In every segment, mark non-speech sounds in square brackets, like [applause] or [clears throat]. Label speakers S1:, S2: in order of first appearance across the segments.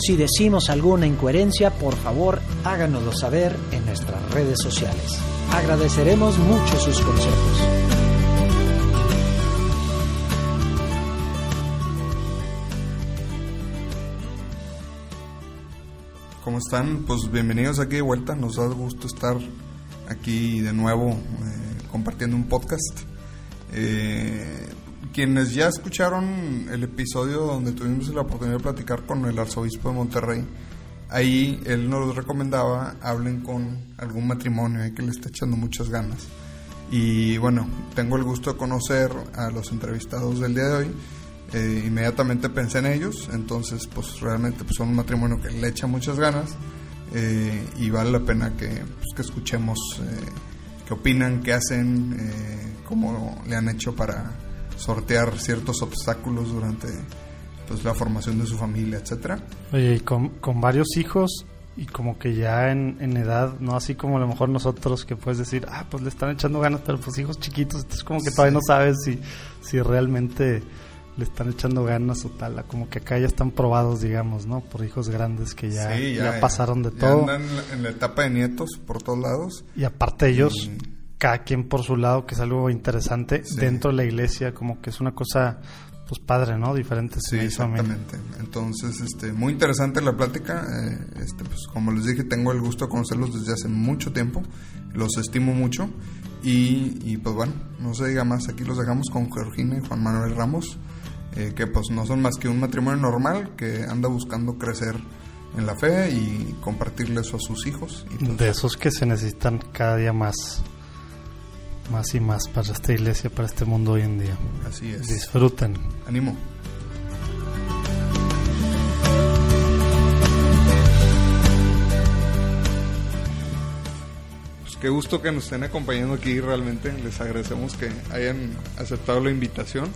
S1: Si decimos alguna incoherencia, por favor háganoslo saber en nuestras redes sociales. Agradeceremos mucho sus consejos.
S2: ¿Cómo están? Pues bienvenidos aquí de vuelta. Nos da gusto estar aquí de nuevo eh, compartiendo un podcast. Eh, quienes ya escucharon el episodio donde tuvimos la oportunidad de platicar con el arzobispo de Monterrey, ahí él nos recomendaba hablen con algún matrimonio que le está echando muchas ganas. Y bueno, tengo el gusto de conocer a los entrevistados del día de hoy. Eh, inmediatamente pensé en ellos, entonces pues realmente pues, son un matrimonio que le echa muchas ganas eh, y vale la pena que, pues, que escuchemos eh, qué opinan, qué hacen, cómo le han hecho para sortear ciertos obstáculos durante pues, la formación de su familia, etcétera.
S3: Oye, y con, con varios hijos y como que ya en, en, edad, no así como a lo mejor nosotros que puedes decir, ah, pues le están echando ganas, pero pues hijos chiquitos, es como que todavía no sabes si, si realmente le están echando ganas o tal, como que acá ya están probados, digamos, ¿no? Por hijos grandes que ya, ya, pasaron de todo.
S2: Andan en la etapa de nietos por todos lados.
S3: Y aparte ellos cada quien por su lado, que es algo interesante dentro de la iglesia, como que es una cosa pues padre, ¿no? Diferente.
S2: Sí, exactamente. Entonces, este, muy interesante la plática. Eh, este, pues como les dije, tengo el gusto de conocerlos desde hace mucho tiempo. Los estimo mucho. Y, y pues bueno, no se diga más. Aquí los dejamos con Georgina y Juan Manuel Ramos, eh, que pues no son más que un matrimonio normal que anda buscando crecer en la fe y compartirle eso a sus hijos. Y
S3: pues de esos que se necesitan cada día más más y más para esta iglesia, para este mundo hoy en día.
S2: Así es.
S3: Disfruten.
S2: Ánimo. Pues qué gusto que nos estén acompañando aquí, realmente les agradecemos que hayan aceptado la invitación.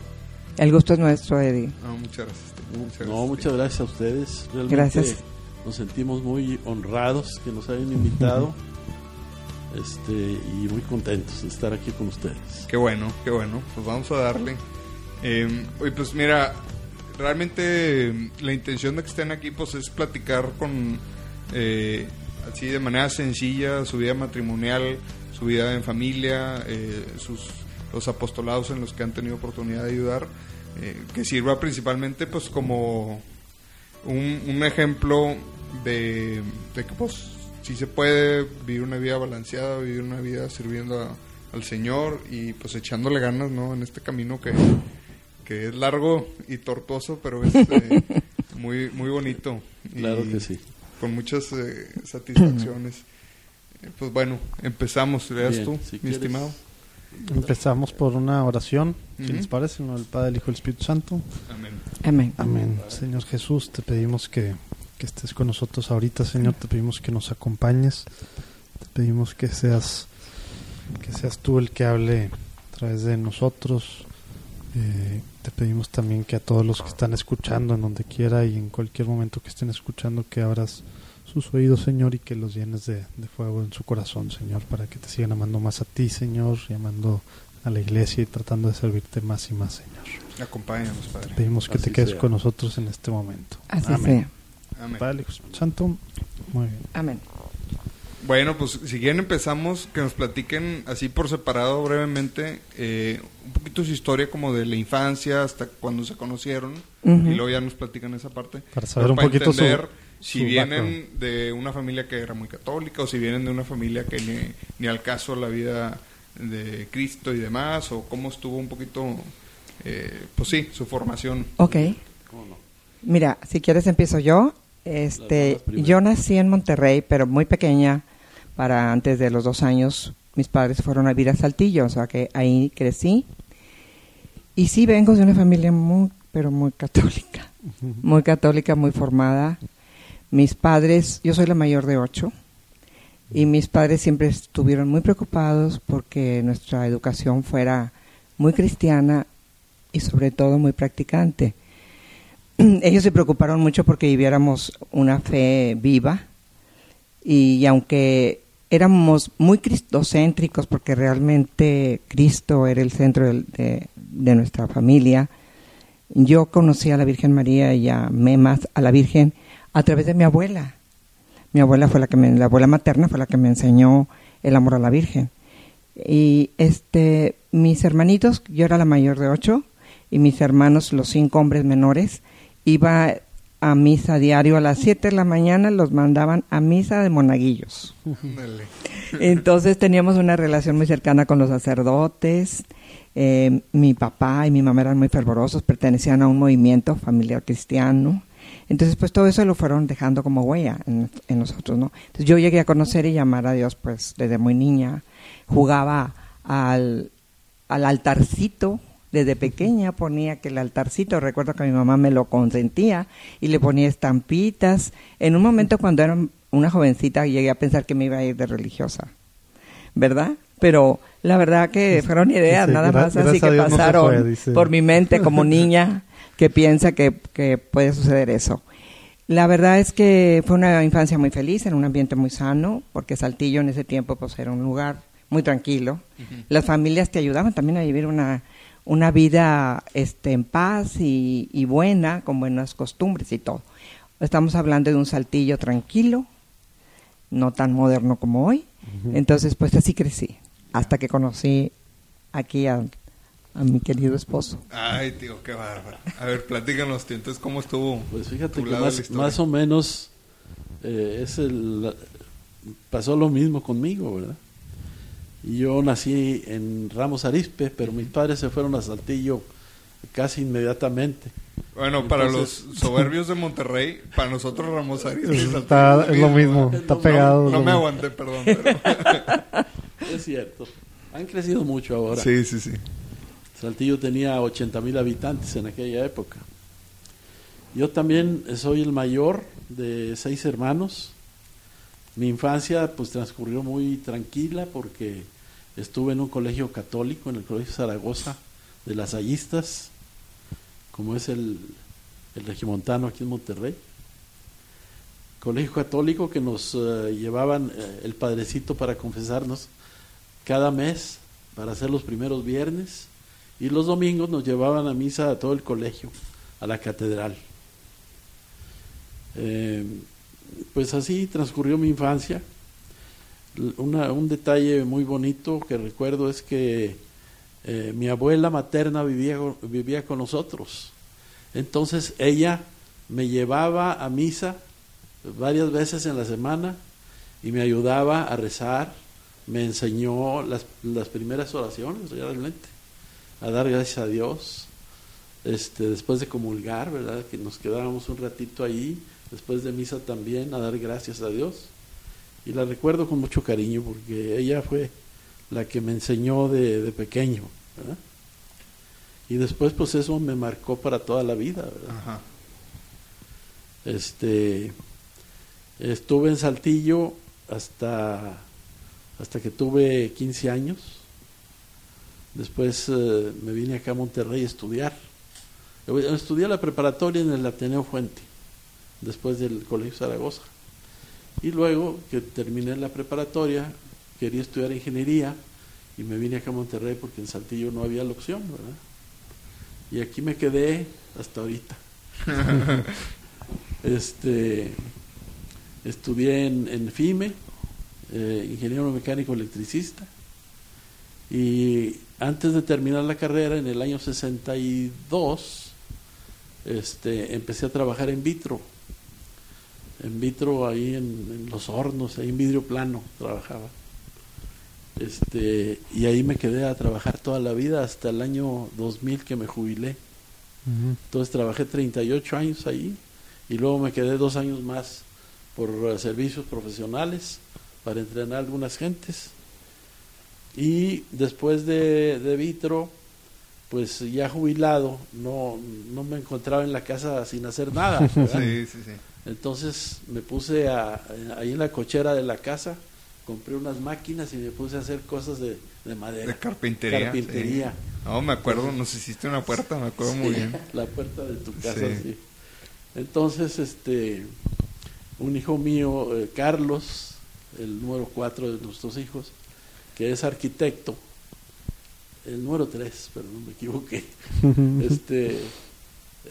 S4: El gusto es nuestro, Eddie.
S2: No, muchas gracias.
S5: Muchas gracias. No, muchas gracias a ustedes.
S4: Realmente gracias.
S5: Nos sentimos muy honrados que nos hayan invitado [laughs] este, y muy contentos de estar aquí con ustedes.
S2: Qué bueno, qué bueno, pues vamos a darle. Eh, pues mira, realmente la intención de que estén aquí pues es platicar con, eh, así de manera sencilla, su vida matrimonial, su vida en familia, eh, sus, los apostolados en los que han tenido oportunidad de ayudar, eh, que sirva principalmente pues como un, un ejemplo de, de que pues si se puede vivir una vida balanceada, vivir una vida sirviendo al Señor y pues echándole ganas, ¿no? En este camino que, que es largo y tortuoso, pero es eh, [laughs] muy, muy bonito.
S5: Claro que sí.
S2: Con muchas eh, satisfacciones. Eh, pues bueno, empezamos, veas tú, mi estimado.
S3: Empezamos por una oración, si les parece, ¿no? El Padre, el Hijo y el Espíritu Santo.
S2: Amén.
S4: Amén.
S3: Amén. Señor Jesús, te pedimos que que estés con nosotros ahorita, Señor. Te pedimos que nos acompañes. Te pedimos que seas, que seas tú el que hable a través de nosotros. Eh, te pedimos también que a todos los que están escuchando en donde quiera y en cualquier momento que estén escuchando, que abras sus oídos, Señor, y que los llenes de, fuego en su corazón, Señor, para que te sigan amando más a ti, Señor, y amando a la iglesia y tratando de servirte más y más, Señor.
S2: Acompáñanos, Padre.
S3: Te pedimos que te quedes con nosotros en este momento.
S4: Así sea.
S3: Amén. Santo. Muy bien.
S4: Amén.
S2: Bueno, pues si quieren empezamos, que nos platiquen así por separado brevemente eh, un poquito su historia como de la infancia hasta cuando se conocieron y luego ya nos platican esa parte.
S3: Para saber un poquito
S2: entender si vienen de una familia que era muy católica o si vienen de una familia que ni, ni al caso la vida de Cristo y demás o cómo estuvo un poquito, eh, pues sí, su formación.
S4: Ok. Mira, si quieres empiezo yo Este, yo nací en Monterrey, pero muy pequeña, para antes de los dos años, mis padres fueron a vivir a Saltillo, o sea que ahí crecí. Y sí vengo de una familia muy, pero muy católica, muy católica, muy formada. Mis padres, yo soy la mayor de ocho, y mis padres siempre estuvieron muy preocupados porque nuestra educación fuera muy cristiana y sobre todo muy practicante. [clears throat] Ellos se preocuparon mucho porque viviéramos una fe viva y aunque éramos muy cristocéntricos porque realmente Cristo era el centro de nuestra familia, yo conocí a la Virgen María y amé más a la Virgen a través de mi abuela. Mi abuela fue la que me, la abuela materna fue la que me enseñó el amor a la Virgen. Y este, mis hermanitos, yo era la mayor de ocho, y mis hermanos, los cinco hombres menores, iba a misa diario a las siete de la mañana, los mandaban a misa de monaguillos. Entonces teníamos una relación muy cercana con los sacerdotes. Eh, mi papá y mi mamá eran muy fervorosos, pertenecían a un movimiento familiar cristiano. Entonces, pues todo eso lo fueron dejando como huella en, en nosotros, ¿no? Entonces yo llegué a conocer y llamar a Dios, pues desde muy niña. Jugaba al, al altarcito, desde pequeña ponía que el altarcito, recuerdo que mi mamá me lo consentía y le ponía estampitas. En un momento cuando era una jovencita llegué a pensar que me iba a ir de religiosa, ¿verdad? Pero la verdad que fueron ideas nada
S3: "Gra-
S4: más así que
S3: no
S4: pasaron
S3: fue", dice.
S4: por mi mente como niña que piensa que, que puede suceder eso. La verdad es que fue una infancia muy feliz, en un ambiente muy sano, porque Saltillo en ese tiempo pues era un lugar muy tranquilo. Las familias te ayudaban también a vivir una, una vida este, en paz y, y buena, con buenas costumbres y todo. Estamos hablando de un Saltillo tranquilo, no tan moderno como hoy. Entonces, pues así crecí, hasta que conocí aquí a, a mi querido esposo.
S2: Ay, tío, qué bárbaro. A ver, platícanos, tío. Entonces, ¿cómo estuvo?
S5: Pues fíjate que más o menos eh, es el, pasó lo mismo conmigo, ¿verdad? Y yo nací en Ramos Arispe, pero mis padres se fueron a Saltillo casi inmediatamente.
S2: Bueno, para los [laughs] soberbios de Monterrey, para nosotros Ramos Arizpe
S3: Es-
S2: Saltillo
S3: está- es lo mismo, está
S2: No-
S3: pegado,
S2: No, me aguanté, perdón. pero- [laughs]
S5: Es cierto. Han crecido mucho ahora.
S2: sí, sí, sí.
S5: Saltillo tenía 80 mil habitantes en aquella época. Yo también soy el mayor de seis hermanos. Mi infancia pues transcurrió muy tranquila porque estuve en un colegio católico, en el Colegio Zaragoza de las Ayistas, como es el, el regimontano aquí en Monterrey. Colegio católico que nos eh, llevaban eh, el padrecito para confesarnos cada mes para hacer los primeros viernes y los domingos nos llevaban a misa a todo el colegio, a la catedral. Eh, pues así transcurrió mi infancia. Una- un detalle muy bonito que recuerdo es que eh, mi abuela materna vivía, vivía con nosotros. Entonces ella me llevaba a misa varias veces en la semana y me ayudaba a rezar, me enseñó las, las primeras oraciones realmente, a dar gracias a Dios, este, después de comulgar, ¿verdad? Que nos quedábamos un ratito ahí, después de misa también, a dar gracias a Dios. Y la recuerdo con mucho cariño porque ella fue la que me enseñó de, de pequeño, ¿verdad? Y después pues eso me marcó para toda la vida, ¿verdad?
S2: Ajá.
S5: Este, estuve en Saltillo hasta, hasta que tuve 15 años. Después eh, me vine acá a Monterrey a estudiar. Estudié la preparatoria en el Ateneo Fuente, después del Colegio Zaragoza. Y luego que terminé la preparatoria, quería estudiar ingeniería y me vine acá a Monterrey porque en Saltillo no había la opción, ¿verdad? Y aquí me quedé hasta ahorita. [laughs] Este, estudié en, en FIME, eh, ingeniero mecánico electricista, y antes de terminar la carrera, en el año 62, este, empecé a trabajar en vitro. En vitro, ahí en, en los hornos, ahí en vidrio plano trabajaba. Este, y ahí me quedé a trabajar toda la vida hasta el año 2000 que me jubilé. Entonces trabajé 38 años ahí y luego me quedé dos años más por eh, servicios profesionales para entrenar a algunas gentes. Y después de, de Vitro, pues ya jubilado, no, no me encontraba en la casa sin hacer nada. [laughs] ¿verdad?
S2: Sí, sí, sí.
S5: Entonces me puse a, ahí en la cochera de la casa, compré unas máquinas y me puse a hacer cosas de, de madera.
S2: De carpintería.
S5: Carpintería.
S2: sí. No, me acuerdo, nos hiciste una puerta, me acuerdo muy bien. [laughs]
S5: La puerta de tu casa,
S2: Sí.
S5: sí. Entonces, este, un hijo mío, eh, Carlos, el número cuatro de nuestros hijos, que es arquitecto, el número tres, pero no me equivoqué, [laughs] este,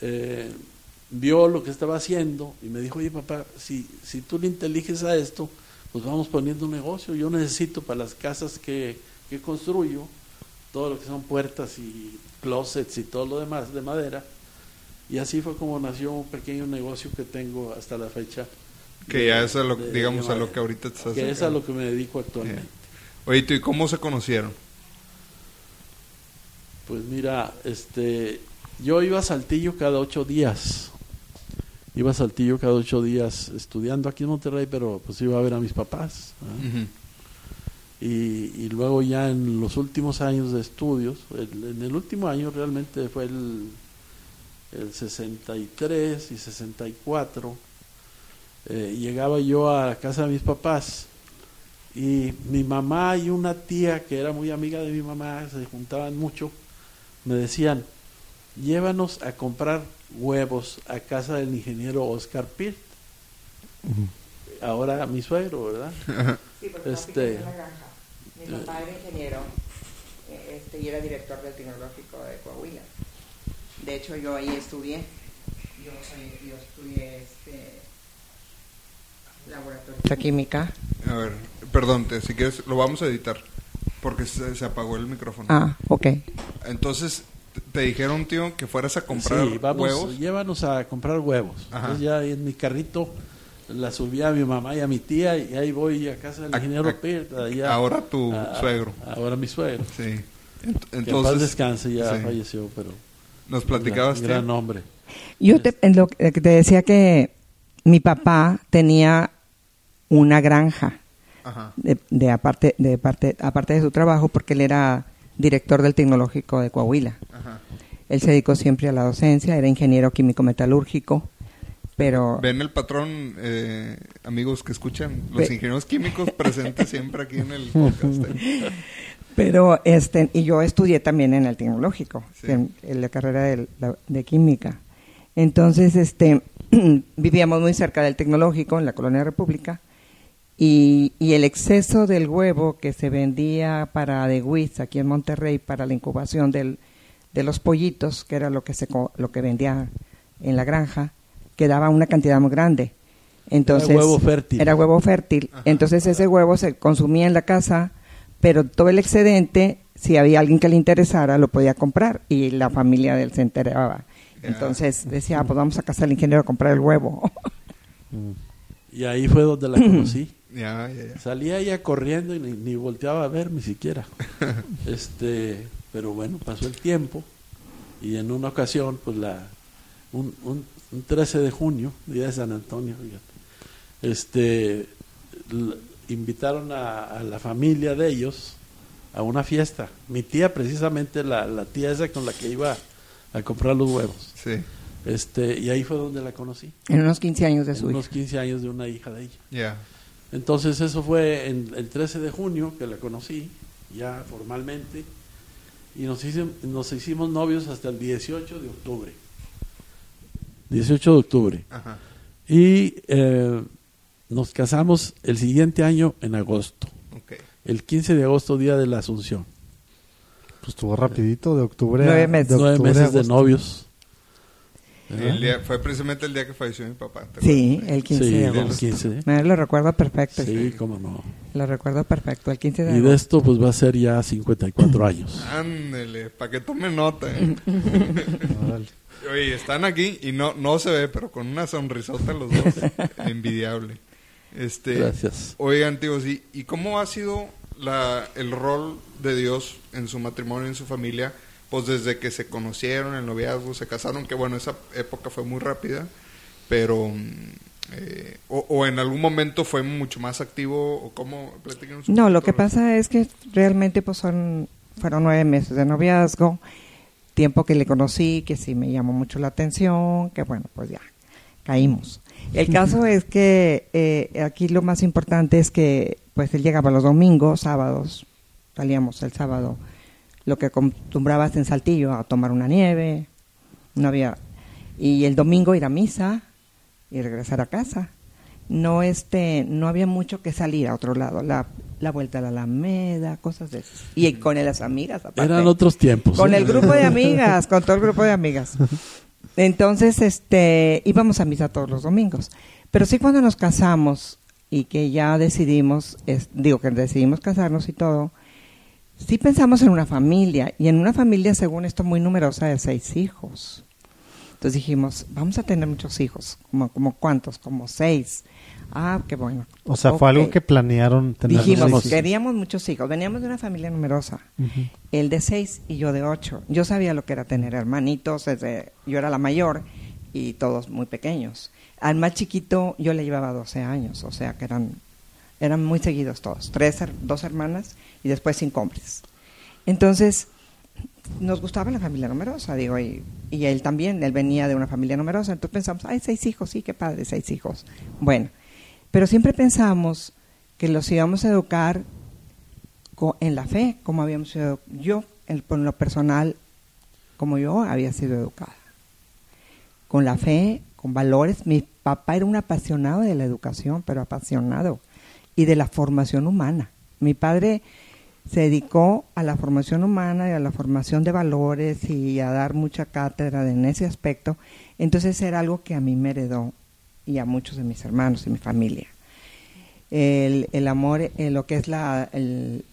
S5: eh, vio lo que estaba haciendo y me dijo, oye papá, si, si tú le inteliges a esto, pues vamos poniendo un negocio. Yo necesito para las casas que, que construyo, todo lo que son puertas y closets y todo lo demás de madera. Y así fue como nació un pequeño negocio que tengo hasta la fecha.
S2: Que
S5: de-
S2: ya es a lo,
S5: de-
S2: digamos,
S5: de
S2: a lo que ahorita te estás
S5: Que es a lo que me dedico actualmente.
S2: Oye, ¿tú y cómo se conocieron?
S5: Pues mira, este, yo iba a Saltillo cada ocho días. Iba a Saltillo cada ocho días estudiando aquí en Monterrey, pero pues iba a ver a mis papás. y, y luego ya en los últimos años de estudios, el- en el último año realmente fue el, el 63 y 64, eh, llegaba yo a la casa de mis papás y mi mamá y una tía que era muy amiga de mi mamá, se juntaban mucho, me decían, llévanos a comprar huevos a casa del ingeniero Oscar Pirt, ahora mi suegro, ¿verdad?
S4: Sí, porque
S5: Este-
S4: en la granja. Mi papá era ingeniero eh, este, y era director del Tecnológico de Coahuila. De hecho, yo ahí estudié. Yo, soy, yo estudié este, laboratorio de química.
S2: A ver, perdón, si quieres, lo vamos a editar. Porque se, se apagó el micrófono.
S4: Ah, ok.
S2: Entonces, te- dijeron, tío, que fueras a comprar
S5: sí, vamos,
S2: huevos.
S5: llévanos a comprar huevos.
S2: Ajá.
S5: Entonces ya en mi carrito la subí a mi mamá y a mi tía y ahí voy a casa del
S2: A-
S5: ingeniero
S2: a- ahora tu
S5: a-
S2: suegro.
S5: Ahora mi suegro.
S2: Sí. Ent-
S5: que en paz
S2: Entonces,
S5: descanse, ya
S2: sí.
S5: falleció, pero
S2: nos platicabas,
S5: gran, gran
S2: tío.
S5: hombre.
S4: Yo te, en lo que te decía que mi papá tenía una granja
S2: Ajá.
S4: de, de aparte de parte aparte de su trabajo porque él era director del tecnológico de Coahuila.
S2: Ajá.
S4: Él se dedicó siempre a la docencia, era ingeniero químico metalúrgico, pero
S2: Ven el patrón, eh, amigos que escuchan, los
S4: Ve-
S2: ingenieros químicos [laughs] presentes siempre aquí en el podcast. ¿eh?
S4: pero este y yo estudié también en el tecnológico,
S2: Sí.
S4: en, en la carrera de, la- de química. Entonces, este [clears throat] vivíamos muy cerca del tecnológico en la colonia República y, y el exceso del huevo que se vendía para de Wiz aquí en Monterrey para la incubación del, de los pollitos, que era lo que se lo que vendía en la granja, quedaba una cantidad muy grande. Entonces,
S5: huevo fértil.
S4: Era huevo fértil.
S2: Ajá.
S4: Entonces ese huevo se consumía en la casa, pero todo el excedente, si había alguien que le interesara, lo podía comprar y la familia de él se enteraba. Entonces decía, ah, pues vamos a casa del ingeniero a comprar el huevo. [laughs]
S5: Y ahí fue donde la conocí.
S2: Ya, ya, ya.
S5: Salía ella corriendo y ni, ni volteaba a verme siquiera. [laughs] este, pero bueno, pasó el tiempo y en una ocasión, pues la un, un, un 13 de junio, día de San Antonio, fíjate, este, invitaron a, a la familia de ellos a una fiesta. Mi tía, precisamente la, la tía esa con la que iba a comprar los huevos.
S2: Sí,
S5: Este, y ahí fue donde la conocí.
S4: en unos 15 años de
S5: En
S4: su
S5: unos
S4: hija.
S5: 15 años de una hija de ella.
S2: ya.
S5: Entonces eso fue en el 13 de junio que la conocí, ya formalmente, y nos hicimos, nos hicimos novios hasta el 18 de octubre. 18 de octubre.
S2: Ajá.
S5: Y eh, nos casamos el siguiente año en agosto, el 15 de agosto, día de la Asunción.
S3: Pues estuvo rapidito, de octubre
S4: Nueve meses.
S3: de
S5: Nueve meses de
S3: agosto.
S5: novios.
S2: El día, fue precisamente el día que falleció mi papá. ¿te
S4: Sí, el 15
S5: Sí,
S4: de agosto.
S5: 15.
S4: Me lo recuerdo perfecto.
S5: Sí, cómo no.
S4: Lo recuerdo perfecto, el 15 de
S5: Y de
S4: agosto.
S5: esto pues va a ser ya 54 años. [laughs]
S2: Ándele, para que tome nota. ¿eh? [laughs] Oye, están aquí y no no se ve, pero con una sonrisota los dos. [laughs] Envidiable. Este,
S5: Gracias.
S2: Oigan, tíos, ¿y, ¿y cómo ha sido la, el rol de Dios en su matrimonio, en su familia? Pues desde que se conocieron, el noviazgo, se casaron, que bueno, esa época fue muy rápida. pero... mm, eh, o, o en algún momento fue mucho más activo, o cómo...
S4: No, lo que pasa es que realmente pues son, fueron nueve meses de noviazgo, tiempo que le conocí, que sí me llamó mucho la atención, que bueno, pues ya, caímos. El [laughs] caso es que eh, aquí lo más importante es que pues él llegaba los domingos, sábados, salíamos el sábado, lo que acostumbrabas en Saltillo, a tomar una nieve, no había, y el domingo ir a misa y regresar a casa no este no había mucho que salir a otro lado la, la vuelta a la Alameda cosas de esas y con las amigas aparte.
S5: Eran otros tiempos.
S4: con
S5: ¿eh?
S4: el grupo de amigas con todo el grupo de amigas [laughs] entonces este íbamos a misa todos los domingos pero sí cuando nos casamos y que ya decidimos es- digo que decidimos casarnos y todo sí pensamos en una familia y en una familia según esto muy numerosa de seis hijos entonces dijimos, vamos a tener muchos hijos. ¿Como, como cuántos? Como seis. Ah, qué bueno.
S3: O sea, fue algo que planearon tener.
S4: Dijimos, queríamos muchos hijos. Veníamos de una familia numerosa.
S3: Ujú.
S4: Él de seis y yo de ocho. Yo sabía lo que era tener hermanitos. Desde, yo era la mayor y todos muy pequeños. Al más chiquito yo le llevaba 12 años. O sea que eran, eran muy seguidos todos. Tres, dos hermanas y después cinco hombres. Entonces, nos gustaba la familia numerosa, digo, y, y él también, él venía de una familia numerosa, entonces pensamos, ay, seis hijos, sí, qué padre, seis hijos. Bueno, pero siempre pensamos que los íbamos a educar en la fe, como habíamos sido, yo, en, por lo personal, como yo había sido educada. Con la fe, con valores. Mi papá era un apasionado de la educación, pero apasionado, y de la formación humana. Mi padre se dedicó a la formación humana y a la formación de valores y a dar mucha cátedra en ese aspecto. Entonces era algo que a mí me heredó y a muchos de mis hermanos y mi familia. El, el amor, en lo que es el,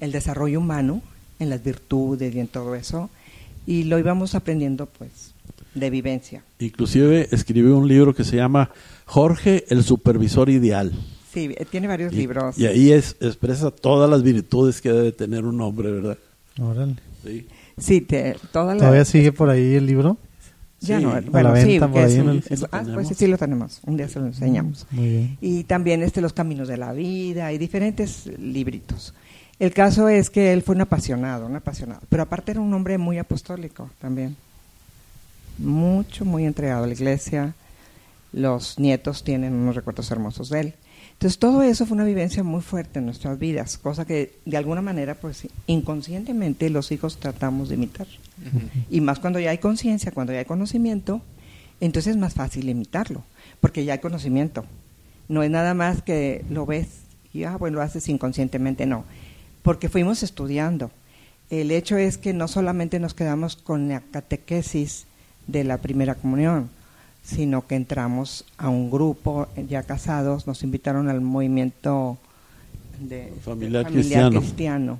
S4: el desarrollo humano, en las virtudes y en todo eso, y lo íbamos aprendiendo pues de vivencia.
S5: Inclusive escribió un libro que se llama Jorge, el supervisor ideal.
S4: Sí, eh, tiene varios
S5: Y,
S4: libros.
S5: y ahí es, expresa todas las virtudes que debe tener un hombre, ¿verdad?
S3: Órale.
S5: Sí.
S4: Sí, te, toda la-
S3: ¿Todavía sigue por ahí el libro?
S4: Ya
S5: Sí.
S4: no, bueno,
S3: la venta por
S4: es
S3: ahí
S4: un-
S3: el-
S4: es-
S5: lo
S4: ah, pues sí, sí lo tenemos. Un día se lo enseñamos.
S3: Muy bien.
S4: Y también este Los Caminos de la Vida y diferentes libritos. El caso es que él fue un apasionado, un apasionado. Pero aparte era un hombre muy apostólico también. Mucho, muy entregado a la iglesia. Los nietos tienen unos recuerdos hermosos de él. Entonces todo eso fue una vivencia muy fuerte en nuestras vidas, cosa que de alguna manera, pues inconscientemente los hijos tratamos de imitar. Y más cuando ya hay conciencia, cuando ya hay conocimiento, entonces es más fácil imitarlo, porque ya hay conocimiento. No es nada más que lo ves y, ah, bueno, lo haces inconscientemente, no. Porque fuimos estudiando. El hecho es que no solamente nos quedamos con la catequesis de la primera comunión, sino que entramos a un grupo ya casados, nos invitaron al movimiento de
S5: Familiar
S4: de
S5: cristiano.
S4: cristiano.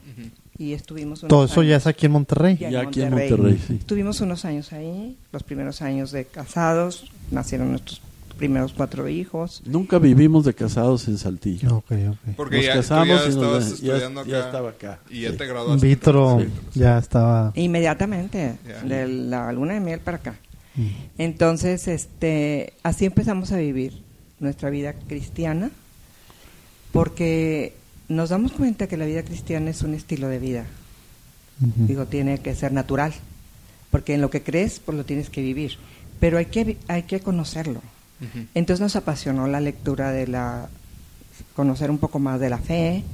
S4: Y estuvimos unos
S3: Todo eso ya
S4: años.
S3: es aquí en Monterrey.
S4: Ya en
S5: Ya aquí en
S4: Monterrey.
S5: Monterrey, sí.
S4: Estuvimos unos años ahí, los primeros años de casados, nacieron nuestros primeros cuatro hijos.
S5: Nunca vivimos de casados en Saltillo.
S3: Ok, ok.
S2: Porque
S5: Nos
S2: ya,
S5: casamos
S2: ya
S5: y nos- ya-
S2: estudiando
S5: ya
S2: acá.
S5: estaba acá,
S2: Y ya
S5: sí.
S2: te graduaste.
S3: vitro
S2: Sí.
S3: ya estaba.
S4: Inmediatamente,
S2: Ya.
S4: de la luna de miel para acá.
S3: Mm.
S4: Entonces, este, así empezamos a vivir nuestra vida cristiana, porque nos damos cuenta que la vida cristiana es un estilo de vida. Digo, tiene que ser natural, porque en lo que crees, pues lo tienes que vivir. Pero hay que, hay que conocerlo. Entonces nos apasionó la lectura de la, conocer un poco más de la fe,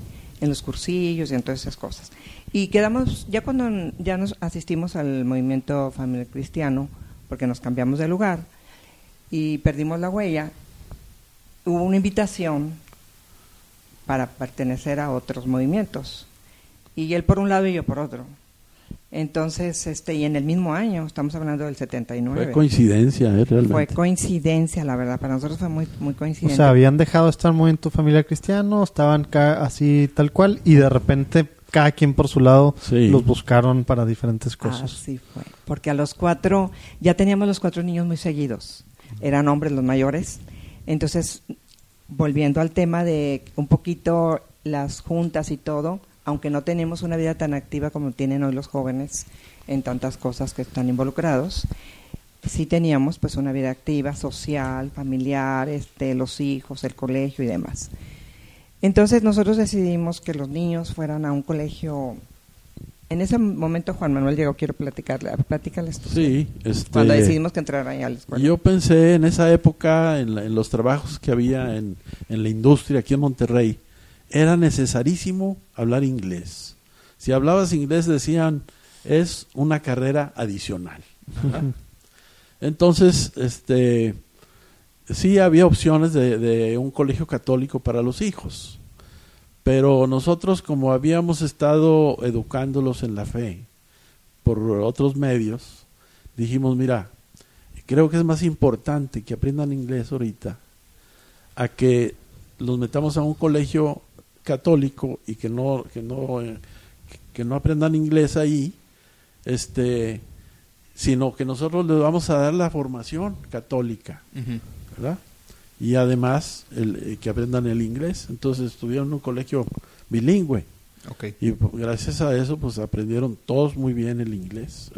S4: en los cursillos y en todas esas cosas. Y quedamos, ya cuando ya nos asistimos al movimiento familiar cristiano, porque nos cambiamos de lugar y perdimos la huella, hubo una invitación para pertenecer a otros movimientos. Y él por un lado y yo por otro. Entonces, este, y en el mismo año, estamos hablando del 79.
S5: Fue coincidencia, ¿eh? Realmente.
S4: Fue coincidencia, la verdad. Para nosotros fue muy, muy
S3: O
S4: coincidente.
S3: sea, habían dejado de estar muy en tu familia cristiano, estaban ca- así tal cual, y de repente cada quien por su lado
S5: Sí.
S3: los buscaron para diferentes cosas.
S4: Así fue. Porque a los cuatro, ya teníamos los cuatro niños muy seguidos. Eran hombres los mayores. Entonces, volviendo al tema de un poquito las juntas y todo, aunque no tenemos una vida tan activa como tienen hoy los jóvenes en tantas cosas que están involucrados, sí teníamos pues una vida activa, social, familiar, este, los hijos, el colegio y demás. Entonces nosotros decidimos que los niños fueran a un colegio. En ese momento Juan Manuel llegó, quiero platicarle, platícales tú.
S5: Sí, este,
S4: Cuando decidimos que entraran ahí a la escuela.
S5: Yo pensé en esa época, en, la- en los trabajos que había en, en la industria aquí en Monterrey, era necesarísimo hablar inglés. Si hablabas inglés decían, es una carrera adicional. [laughs] Entonces, este, sí había opciones de, de un colegio católico para los hijos, pero nosotros como habíamos estado educándolos en la fe por otros medios, dijimos, mira, creo que es más importante que aprendan inglés ahorita a que los metamos a un colegio católico y que no que no eh, que no aprendan inglés ahí este sino que nosotros les vamos a dar la formación católica. ¿Verdad? Y además el, eh, que aprendan el inglés. Entonces estudiaron en un colegio bilingüe
S2: Ok.
S5: y pues, gracias a eso pues aprendieron todos muy bien el inglés.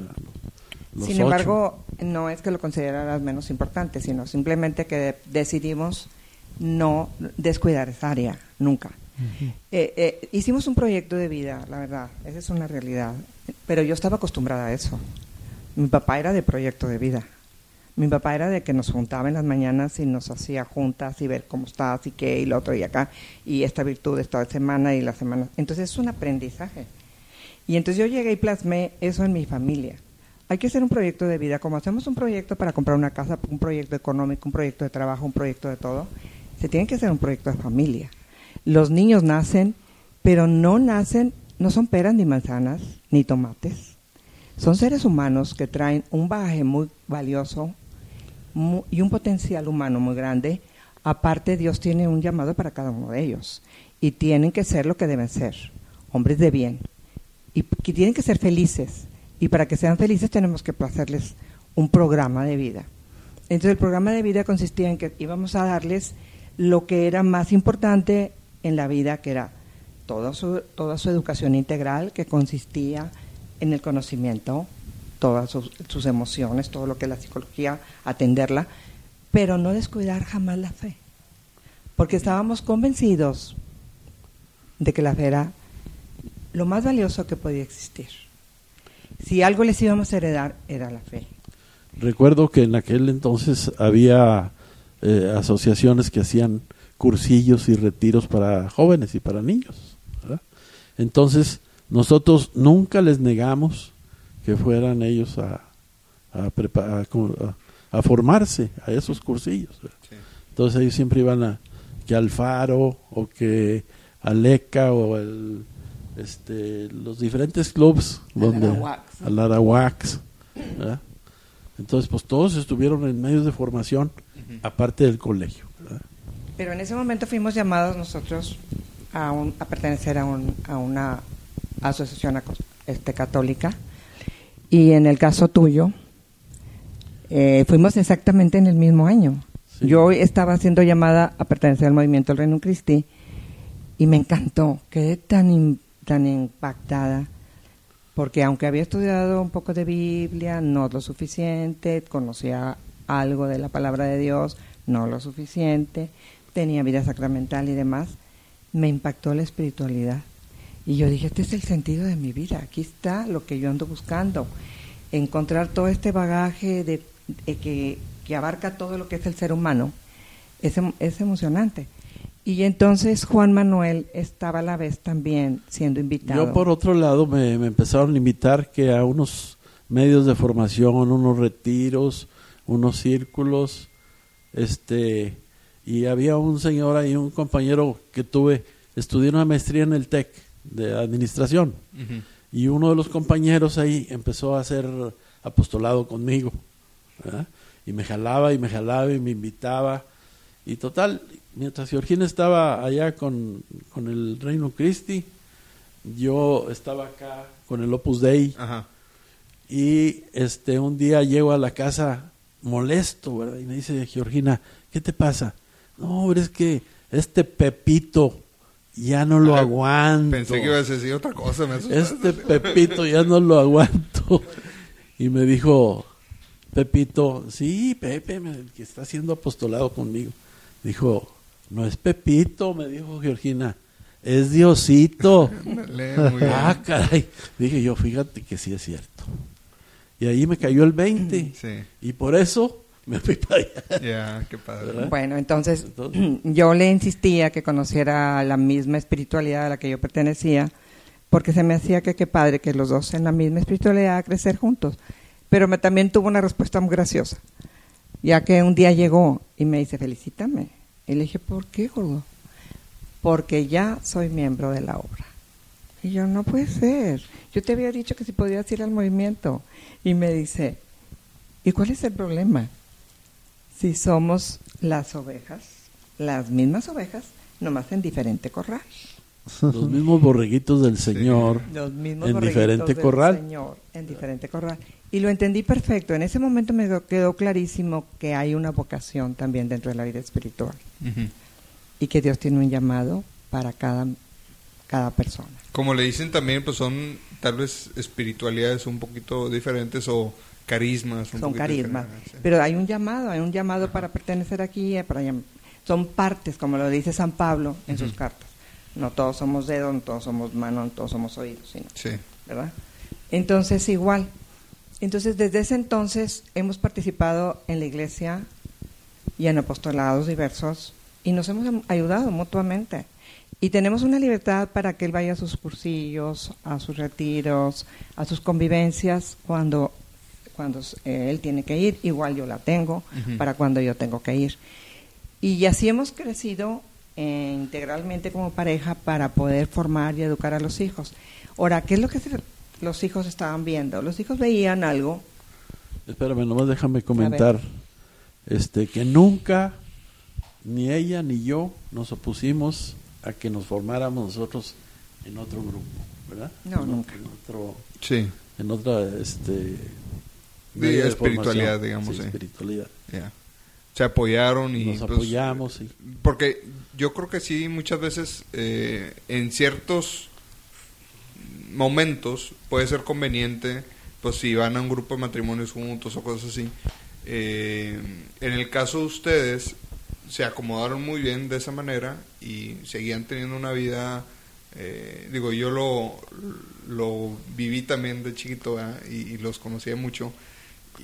S5: los
S4: Sin
S5: ocho.
S4: embargo, no es que lo consideraras menos importante, sino simplemente que de- decidimos no descuidar esa área, nunca. Eh, eh, hicimos un proyecto de vida, la verdad, esa es una realidad, pero yo estaba acostumbrada a eso. Mi papá era de proyecto de vida. Mi papá era de que nos juntaba en las mañanas y nos hacía juntas y ver cómo estás y qué y lo otro y acá y esta virtud esta semana y la semana. Entonces es un aprendizaje. Y entonces yo llegué y plasmé eso en mi familia. Hay que hacer un proyecto de vida, como hacemos un proyecto para comprar una casa, un proyecto económico, un proyecto de trabajo, un proyecto de todo, se tiene que hacer un proyecto de familia. Los niños nacen, pero no nacen, no son peras ni manzanas, ni tomates. Son seres humanos que traen un bagaje muy valioso y un potencial humano muy grande. Aparte, Dios tiene un llamado para cada uno de ellos. Y tienen que ser lo que deben ser, hombres de bien. Y que tienen que ser felices. Y para que sean felices tenemos que hacerles un programa de vida. Entonces el programa de vida consistía en que íbamos a darles lo que era más importante en la vida, que era toda su, toda su educación integral, que consistía en el conocimiento, todas sus, sus emociones, todo lo que es la psicología, atenderla, pero no descuidar jamás la fe. Porque estábamos convencidos de que la fe era lo más valioso que podía existir. Si algo les íbamos a heredar, era la fe.
S5: Recuerdo que en aquel entonces había eh, asociaciones que hacían cursillos y retiros para jóvenes y para niños. Entonces, nosotros nunca les negamos que fueran ellos a, a, prepa- a formarse a esos cursillos. Entonces ellos siempre iban a que al Faro o que al ECA o el, este, los diferentes clubs
S4: Al
S5: donde
S4: Arahuax.
S5: al ¿verdad? Entonces, pues todos estuvieron en medios de formación, aparte del colegio. ¿verdad?
S4: Pero en ese momento fuimos llamados nosotros a, un- a pertenecer a, un- a una asociación este, católica. Y en el caso tuyo, eh, fuimos exactamente en el mismo año.
S5: Sí.
S4: Yo estaba siendo llamada a pertenecer al movimiento del Reino Christi y me encantó. Quedé tan, tan impactada porque aunque había estudiado un poco de Biblia, no lo suficiente, conocía algo de la palabra de Dios, no lo suficiente, tenía vida sacramental y demás, me impactó la espiritualidad. Y yo dije, este es el sentido de mi vida, aquí está lo que yo ando buscando, encontrar todo este bagaje de, que, que abarca todo lo que es el ser humano, es, em- es emocionante. Y entonces Juan Manuel estaba a la vez también siendo invitado.
S5: Yo, por otro lado, me, me empezaron a invitar que a unos medios de formación, unos retiros, unos círculos, este, y había un señor ahí, un compañero que tuve, estudié una maestría en el TEC de administración, y uno de los compañeros ahí empezó a hacer apostolado conmigo, ¿verdad? y me jalaba y me jalaba y me invitaba, y total, mientras Georgina estaba allá con, con el Reino Christi, yo estaba acá con el Opus Dei,
S2: Ajá.
S5: y este un día llego a la casa molesto, ¿verdad? Y me dice Georgina, ¿qué te pasa? No, es que este Pepito ya no lo
S2: Ay,
S5: aguanto.
S2: Pensé que ibas a decir otra cosa. Me.
S5: Este Pepito ya no lo aguanto. Y me dijo, Pepito, sí, Pepe, el que está haciendo apostolado conmigo. Dijo, no es Pepito, me dijo Georgina, es Diosito. [laughs]
S2: Ándale, muy bien.
S5: ah, caray. Dije yo, fíjate que sí es cierto. Y ahí me cayó el 20.
S2: Sí,
S5: Y por eso me fui para allá.
S2: ya, qué padre.
S5: ¿Verdad?
S4: Bueno, entonces
S5: Entonces- [clears throat]
S4: yo le insistía que conociera la misma espiritualidad a la que yo pertenecía, porque se me hacía que qué padre que los dos en la misma espiritualidad crecer juntos. Pero me, también tuvo una respuesta muy graciosa, ya que un día llegó y me dice, felicítame. Y le dije, ¿por qué, gordo? Porque ya soy miembro de la obra. Y yo, no puede ser. Yo te había dicho que si podías ir al movimiento. Y me dice, ¿y cuál es el problema? Si somos las ovejas, las mismas ovejas, nomás en diferente corral.
S5: Los mismos borreguitos del Señor
S4: Los mismos
S5: en
S4: borreguitos
S5: diferente
S4: del
S5: corral.
S4: Señor, en diferente corral. Y lo entendí perfecto. En ese momento me quedó- clarísimo que hay una vocación también dentro de la vida espiritual y que Dios tiene un llamado para cada, cada persona.
S2: Como le dicen también, pues son tal vez espiritualidades un poquito diferentes o carismas.
S4: Son carismas. Pero hay un llamado, hay un llamado para pertenecer aquí. eh, Para son partes, como lo dice San Pablo en sus
S2: Ujú.
S4: cartas. No todos somos dedos, no todos somos manos, no todos somos oídos, sino
S2: Sí.
S4: ¿verdad? Entonces, igual. Entonces, desde ese entonces hemos participado en la iglesia y en apostolados diversos y nos hemos ayudado mutuamente. Y tenemos una libertad para que él vaya a sus cursillos, a sus retiros, a sus convivencias cuando, cuando eh, él tiene que ir. Igual yo la tengo para cuando yo tengo que ir. Y así hemos crecido eh, integralmente como pareja para poder formar y educar a los hijos. Ahora, ¿qué es lo que se- los hijos estaban viendo? Los hijos veían algo.
S5: Espérame, nomás déjame comentar este que nunca ni ella ni yo nos opusimos a que nos formáramos nosotros en otro grupo, ¿verdad?
S4: No,
S5: En
S4: nunca.
S5: En, otro,
S2: Sí.
S5: en otra este
S2: De espiritualidad,
S5: formación.
S2: digamos,
S5: Sí, espiritualidad.
S2: ya. Se apoyaron y...
S5: Nos
S2: pues,
S5: apoyamos
S2: Porque yo creo que sí, muchas veces eh, en ciertos momentos puede ser conveniente, pues si van a un grupo de matrimonios juntos o cosas así. Eh, en el caso de ustedes, se acomodaron muy bien de esa manera y seguían teniendo una vida, eh, digo, yo lo, lo viví también de chiquito y, y los conocía mucho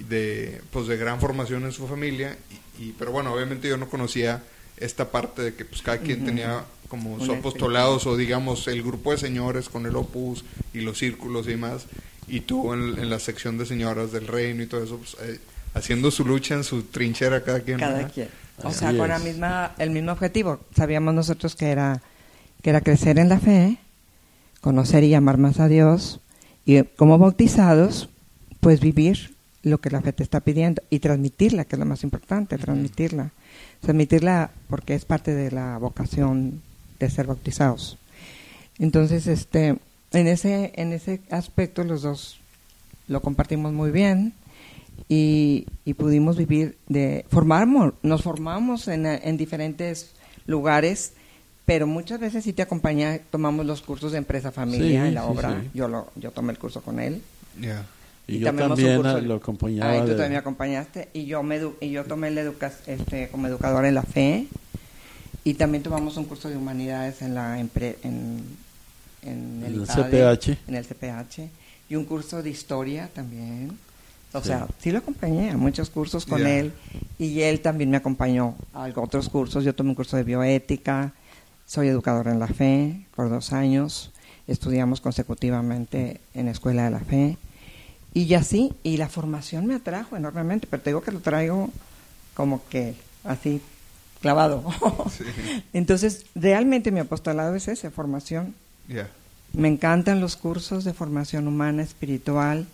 S2: de pues de gran formación en su familia. Y, y- pero bueno obviamente yo no conocía esta parte de que pues cada quien tenía como
S4: Una
S2: su apostolados o digamos el grupo de señores con el opus y los círculos y demás. Y tú en, en la sección de señoras del reino y todo eso pues, eh, haciendo su lucha en su trinchera cada quien
S4: Cada quien. O
S5: Así
S4: sea, con la misma, el mismo objetivo. Sabíamos nosotros que era, que era crecer en la fe, conocer y amar más a Dios, y como bautizados, pues vivir lo que la fe te está pidiendo y transmitirla, que es lo más importante, transmitirla. Transmitirla porque es parte de la vocación de ser bautizados. Entonces, este, en ese, en ese aspecto los dos lo compartimos muy bien y, y pudimos vivir de formamos nos formamos en, en diferentes lugares pero muchas veces sí te acompaña tomamos los cursos de empresa familia
S5: Sí,
S4: en la
S5: sí,
S4: obra
S5: sí.
S4: yo lo yo tomé el curso con él.
S5: Y, yo también ah, lo acompañaba
S4: Ah, y tú
S5: de-
S4: también me acompañaste. Y yo me y yo tomé la educa este como educador en la fe. Y también tomamos un curso de humanidades en la en, en
S5: En el CPH.
S4: en el CPH y un curso de historia también. O
S5: Sí.
S4: sea sí lo acompañé a muchos cursos con él. Y él también me acompañó a otros cursos. Yo tomé un curso de bioética. Soy educador en la fe por dos años. Estudiamos consecutivamente en la escuela de la fe y así, y la formación me atrajo enormemente, pero te digo que lo traigo como que así clavado. [laughs]
S2: Sí.
S4: Entonces, realmente mi apostolado es ese, formación.
S2: Ya.
S4: Me encantan los cursos de formación humana, espiritual,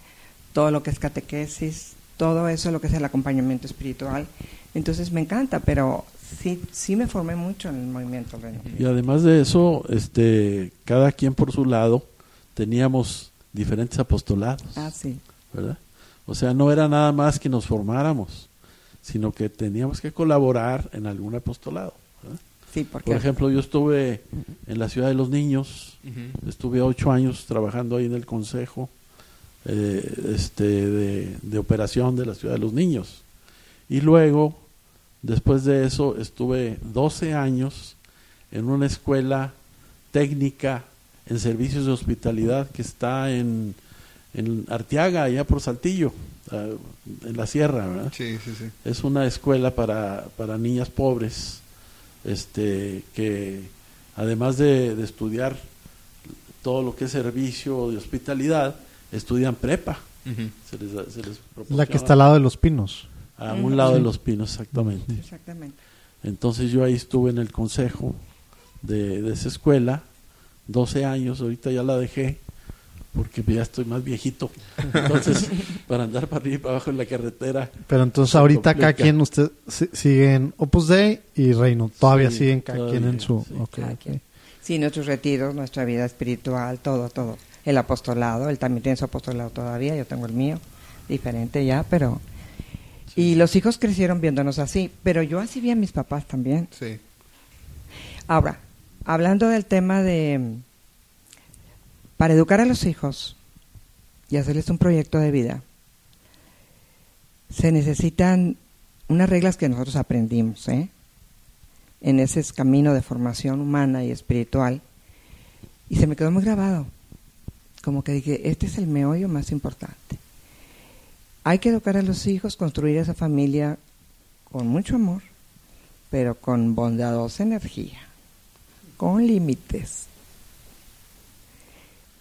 S4: todo lo que es catequesis, todo eso lo que es el acompañamiento espiritual. Entonces me encanta, pero sí, sí me formé mucho en el movimiento
S5: Y además de eso, este, cada quien por su lado teníamos diferentes apostolados,
S4: Ah, sí.
S5: ¿Verdad? O sea, no era nada más que nos formáramos, sino que teníamos que colaborar en algún apostolado. ¿verdad?
S4: Sí, porque
S5: Por ejemplo, yo estuve en la ciudad de los niños, estuve ocho años trabajando ahí en el consejo eh, este, de, de operación de la ciudad de los niños. Y luego, después de eso, estuve 12 años en una escuela técnica en servicios de hospitalidad que está en, en Arteaga, allá por Saltillo, ah, en la sierra, ¿verdad?
S2: Sí, sí, sí.
S5: Es una escuela para, para niñas pobres, este, que además de, de estudiar todo lo que es servicio de hospitalidad, estudian prepa. Se les, se les
S3: La que está al lado de los pinos.
S5: a un lado de los pinos, exactamente.
S4: Exactamente.
S5: Entonces yo ahí estuve en el consejo de, de esa escuela, 12 años, ahorita ya la dejé, porque ya estoy más viejito. Entonces, [laughs] para andar para arriba y para abajo en la carretera,
S3: Pero entonces ahorita cada
S5: complica.
S3: quien, usted si- sigue en Opus Dei y Reino. Todavía
S5: Sí,
S3: siguen cada
S5: todavía,
S3: quien en su...
S5: sí.
S3: ok,
S4: Cada
S3: ok.
S4: quien. Sí, nuestros retiros, nuestra vida espiritual, todo, todo. El apostolado, él también tiene su apostolado todavía, yo tengo el mío, diferente ya, pero... Y los hijos crecieron viéndonos así, pero yo así vi a mis papás también.
S2: Sí.
S4: Ahora, hablando del tema de... Para educar a los hijos y hacerles un proyecto de vida, se necesitan unas reglas que nosotros aprendimos, ¿eh? En ese camino de formación humana y espiritual. Y se me quedó muy grabado. Como que dije, este es el meollo más importante. Hay que educar a los hijos, construir esa familia con mucho amor, pero con bondadosa energía, con límites.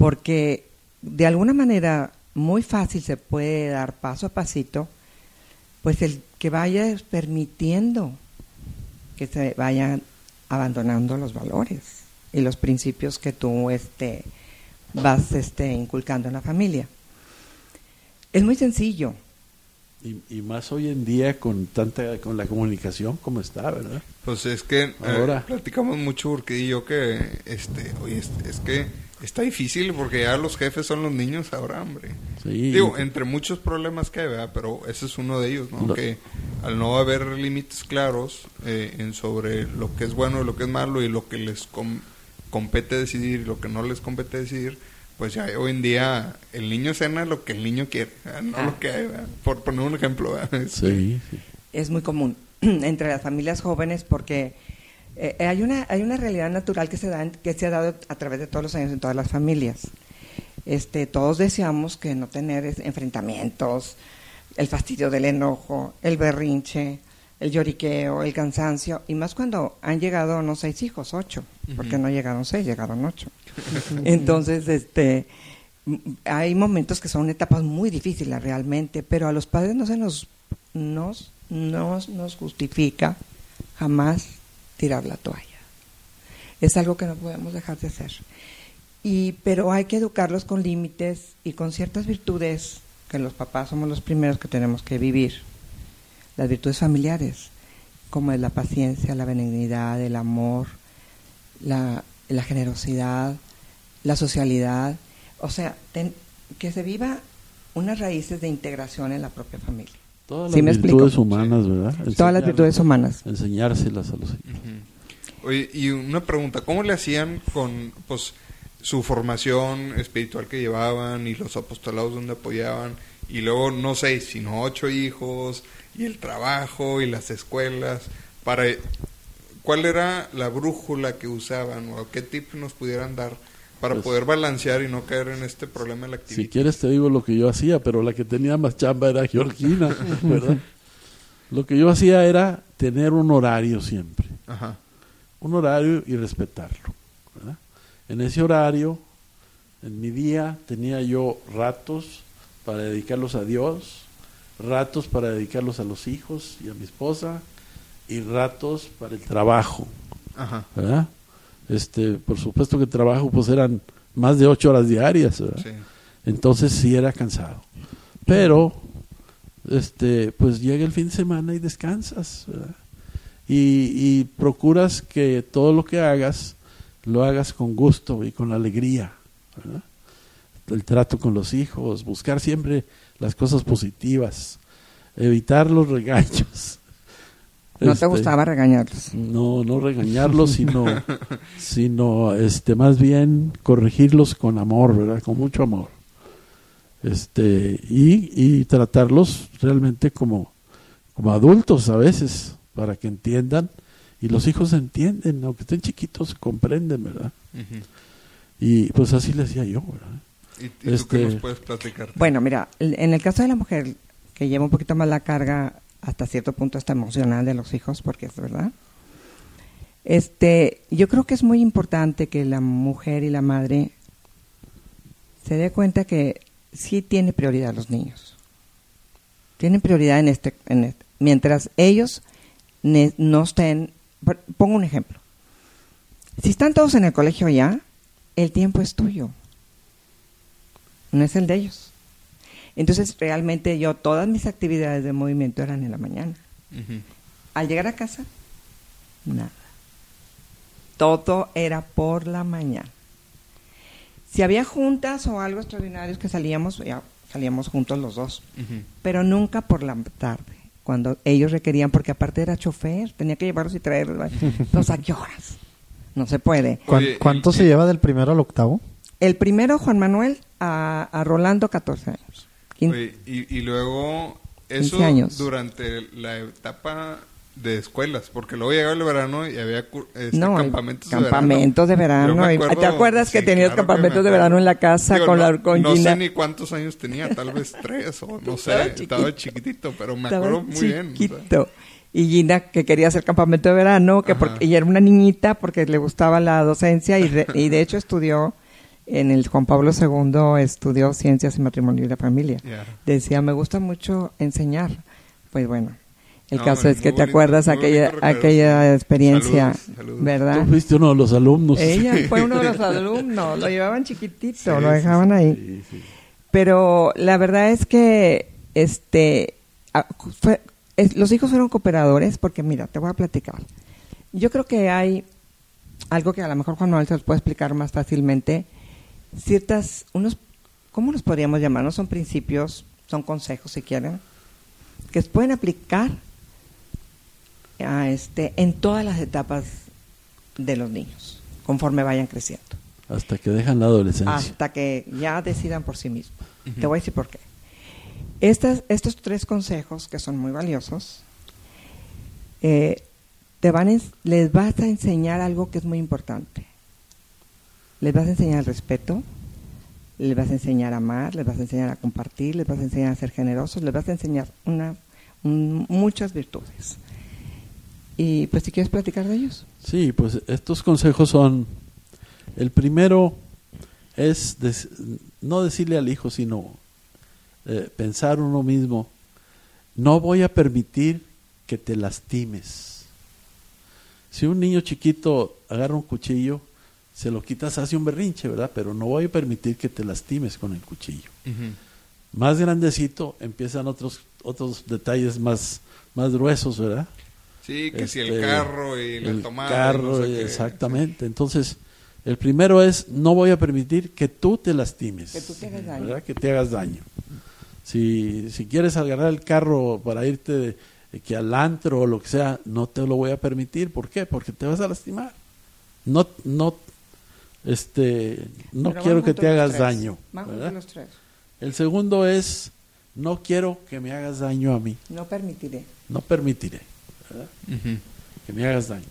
S4: Porque de alguna manera muy fácil se puede dar paso a pasito, pues el que vaya permitiendo que se vayan abandonando los valores y los principios que tú este, vas este, inculcando en la familia. Es muy sencillo.
S5: y, y más hoy en día con tanta con la comunicación como está, ¿verdad?
S2: Pues es que eh,
S5: Ahora.
S2: platicamos mucho porque y yo que, este, oye, es, es que está difícil porque ya los jefes son los niños ahora, hombre.
S5: Sí.
S2: Digo, entre muchos problemas que hay, ¿verdad? Pero ese es uno de ellos, ¿no?
S5: Lo-
S2: Que al no haber límites claros eh, en sobre lo que es bueno y lo que es malo y lo que les com- compete decidir y lo que no les compete decidir, pues ya hoy en día el niño cena lo que el niño quiere, ¿verdad? no
S4: Ah.
S2: lo que hay, ¿verdad? Por poner un ejemplo, ¿verdad?
S5: Sí, sí.
S4: es muy común [clears throat] entre las familias jóvenes porque eh, hay una hay una realidad natural que se da que se ha dado a través de todos los años en todas las familias. Este, todos deseamos que no tener enfrentamientos, el fastidio del enojo, el berrinche, el lloriqueo, el cansancio, y más cuando han llegado no seis hijos, ocho, porque no llegaron seis, llegaron ocho. [laughs] Entonces, este, hay momentos que son etapas muy difíciles realmente, pero a los padres no se nos, nos, nos, nos justifica jamás tirar la toalla. Es algo que no podemos dejar de hacer. Y, pero hay que educarlos con límites y con ciertas virtudes que los papás somos los primeros que tenemos que vivir. Las virtudes familiares, como es la paciencia, la benignidad, el amor, la, generosidad, la socialidad. O sea, que se viva unas raíces de integración en la propia familia.
S5: Todas
S4: ¿Sí
S5: las
S4: explico?
S5: virtudes humanas, ¿verdad?
S4: Todas las virtudes humanas.
S5: Enseñárselas a los hijos.
S2: Oye, y una pregunta, ¿cómo le hacían con pues su formación espiritual que llevaban y los apostolados donde apoyaban y luego no seis, sino ocho hijos y el trabajo y las escuelas para cuál era la brújula que usaban o qué tip nos pudieran dar para
S5: Pues-
S2: poder balancear y no caer en este problema de la
S5: Si
S2: actividad?
S5: quieres te digo lo que yo hacía, pero la que tenía más chamba era Georgina, [laughs] ¿verdad? Lo que yo hacía era tener un horario siempre,
S2: Ajá.
S5: un horario y respetarlo. ¿verdad? En ese horario, en mi día, tenía yo ratos para dedicarlos a Dios, ratos para dedicarlos a los hijos y a mi esposa, y ratos para el trabajo.
S2: Ajá.
S5: ¿verdad? Este, por supuesto que el trabajo pues eran más de ocho horas diarias, ¿verdad?
S2: Sí.
S5: Entonces sí era cansado. Pero, este, pues llega el fin de semana y descansas, ¿verdad? Y, y procuras que todo lo que hagas lo hagas con gusto y con alegría, ¿verdad? El trato con los hijos, buscar siempre las cosas positivas, evitar los regaños.
S4: No
S5: Este,
S4: te gustaba regañarlos.
S5: no, no regañarlos, sino, sino este, más bien corregirlos con amor, ¿verdad? Con mucho amor. este y, y tratarlos realmente como, como adultos a veces, para que entiendan. Y los hijos entienden, aunque estén chiquitos, comprenden, ¿verdad? Y pues así le decía yo, ¿verdad?
S2: ¿Y, y tú qué
S5: Este-
S2: nos puedes platicar?
S4: Bueno, mira, en el caso de la mujer que lleva un poquito más la carga hasta cierto punto hasta emocional de los hijos, porque es verdad. Este, yo creo que es muy importante que la mujer y la madre se dé cuenta que sí tiene prioridad los niños. Tienen prioridad en este, en este- mientras ellos no estén. Pongo un ejemplo. Si están todos en el colegio ya, el tiempo es tuyo no es el de ellos. Entonces, realmente yo, todas mis actividades de movimiento eran en la mañana. Al llegar a casa, nada. Todo era por la mañana. Si había juntas o algo extraordinario que salíamos, ya salíamos juntos los dos, pero nunca por la tarde, cuando ellos requerían, porque aparte era chofer, tenía que llevarlos y traerlos. [laughs] Entonces, ¿a qué horas? No se puede.
S3: ¿Cuán-
S2: Oye,
S3: ¿Cuánto se lleva del primero al octavo?
S4: El primero, Juan Manuel, a, a Rolando, 14 años.
S2: Oye, y, y luego,
S4: 15
S2: eso
S4: años.
S2: durante la etapa de escuelas, porque luego llegaba el verano y había este,
S4: No,
S2: campamentos,
S4: campamentos de verano. Y-
S2: acuerdo-
S4: ¿Te acuerdas que tenías
S2: claro
S4: campamentos
S2: me
S4: de verano en la casa
S2: Digo,
S4: con
S2: no,
S4: la con
S2: No
S4: Gina?
S2: sé ni cuántos años tenía, tal vez [laughs] tres o no sé,
S4: Estaba
S2: estaba
S4: chiquito.
S2: chiquitito, pero me
S4: Estaba
S2: acuerdo muy bien. o sea.
S4: chiquito. Y Gina, que quería hacer campamento de verano, que porque ella era una niñita porque le gustaba la docencia y, re- [laughs] y de hecho estudió en el Juan Pablo II, estudió ciencias y matrimonio y la familia. Decía, me gusta mucho enseñar. Pues bueno, el
S2: No,
S4: caso es que te
S2: bonito,
S4: acuerdas aquella, aquella experiencia,
S2: Saludos, saludos.
S4: ¿verdad?
S5: Tú fuiste uno de los alumnos.
S4: Ella fue uno de los [laughs] alumnos, lo llevaban chiquitito,
S2: Sí,
S4: lo
S2: sí,
S4: dejaban ahí.
S5: Sí, sí.
S4: Pero la verdad es que este fue- es- los hijos fueron cooperadores porque mira, te voy a platicar. Yo creo que hay algo que a lo mejor Juan Manuel se los puede explicar más fácilmente. Ciertas, unos, ¿cómo los podríamos llamar? No son principios, son consejos si quieren, que se pueden aplicar a este, en todas las etapas de los niños, conforme vayan creciendo
S5: Hasta que dejan la adolescencia.
S4: hasta que ya decidan por sí mismos.
S2: Ujú.
S4: Te voy a decir por qué. Estas, estos tres consejos, que son muy valiosos, eh, te van les vas a enseñar algo que es muy importante. Les vas a enseñar el respeto, les vas a enseñar a amar, les vas a enseñar a compartir, les vas a enseñar a ser generosos, les vas a enseñar una, un- muchas virtudes. Y pues si quieres platicar de ellos.
S5: Sí, pues estos consejos son, el primero es no decirle al hijo, sino eh, pensar uno mismo, no voy a permitir que te lastimes. Si un niño chiquito agarra un cuchillo, se lo quitas, hace un berrinche, ¿verdad? Pero no voy a permitir que te lastimes con el cuchillo. Más grandecito empiezan otros otros detalles más más gruesos, ¿verdad?
S2: Sí, que si el
S5: Este,
S2: carro y la
S5: el
S2: tomada.
S5: carro,
S2: no sé qué.
S5: exactamente. Entonces, el primero es no voy a permitir que tú te lastimes,
S4: Que tú te hagas daño.
S5: ¿verdad? Que te hagas daño. Si, si quieres agarrar el carro para irte de- de que al antro o lo que sea, no te lo voy a permitir. ¿Por qué? Porque te vas a lastimar. No, no, este, no
S4: Pero
S5: quiero que te hagas
S4: tres.
S5: daño.
S4: Los tres.
S5: El segundo es no quiero que me hagas daño a mí.
S4: No permitiré.
S5: No permitiré. que me hagas daño.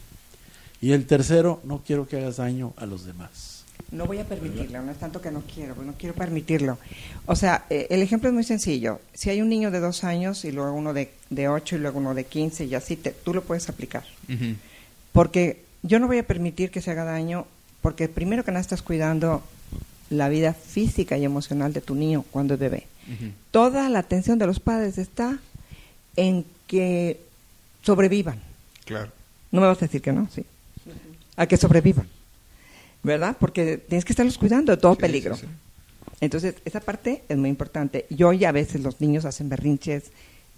S5: Y el tercero, no quiero que hagas daño a los demás.
S4: No voy a permitirlo, no es tanto que no quiero, no quiero permitirlo. O sea, eh, el ejemplo es muy sencillo. Si hay un niño de dos años y luego uno de, de ocho y luego uno de quince y así, te, tú lo puedes aplicar. Porque yo no voy a permitir que se haga daño, porque primero que nada estás cuidando la vida física y emocional de tu niño cuando es bebé. Toda la atención de los padres está en que sobrevivan.
S2: Claro.
S4: No me vas a decir que no, sí. A que sobrevivan. ¿Verdad? Porque tienes que estarlos cuidando de todo
S2: Sí,
S4: peligro.
S2: sí, sí.
S4: Entonces, esa parte es muy importante. Yo y a veces los niños hacen berrinches.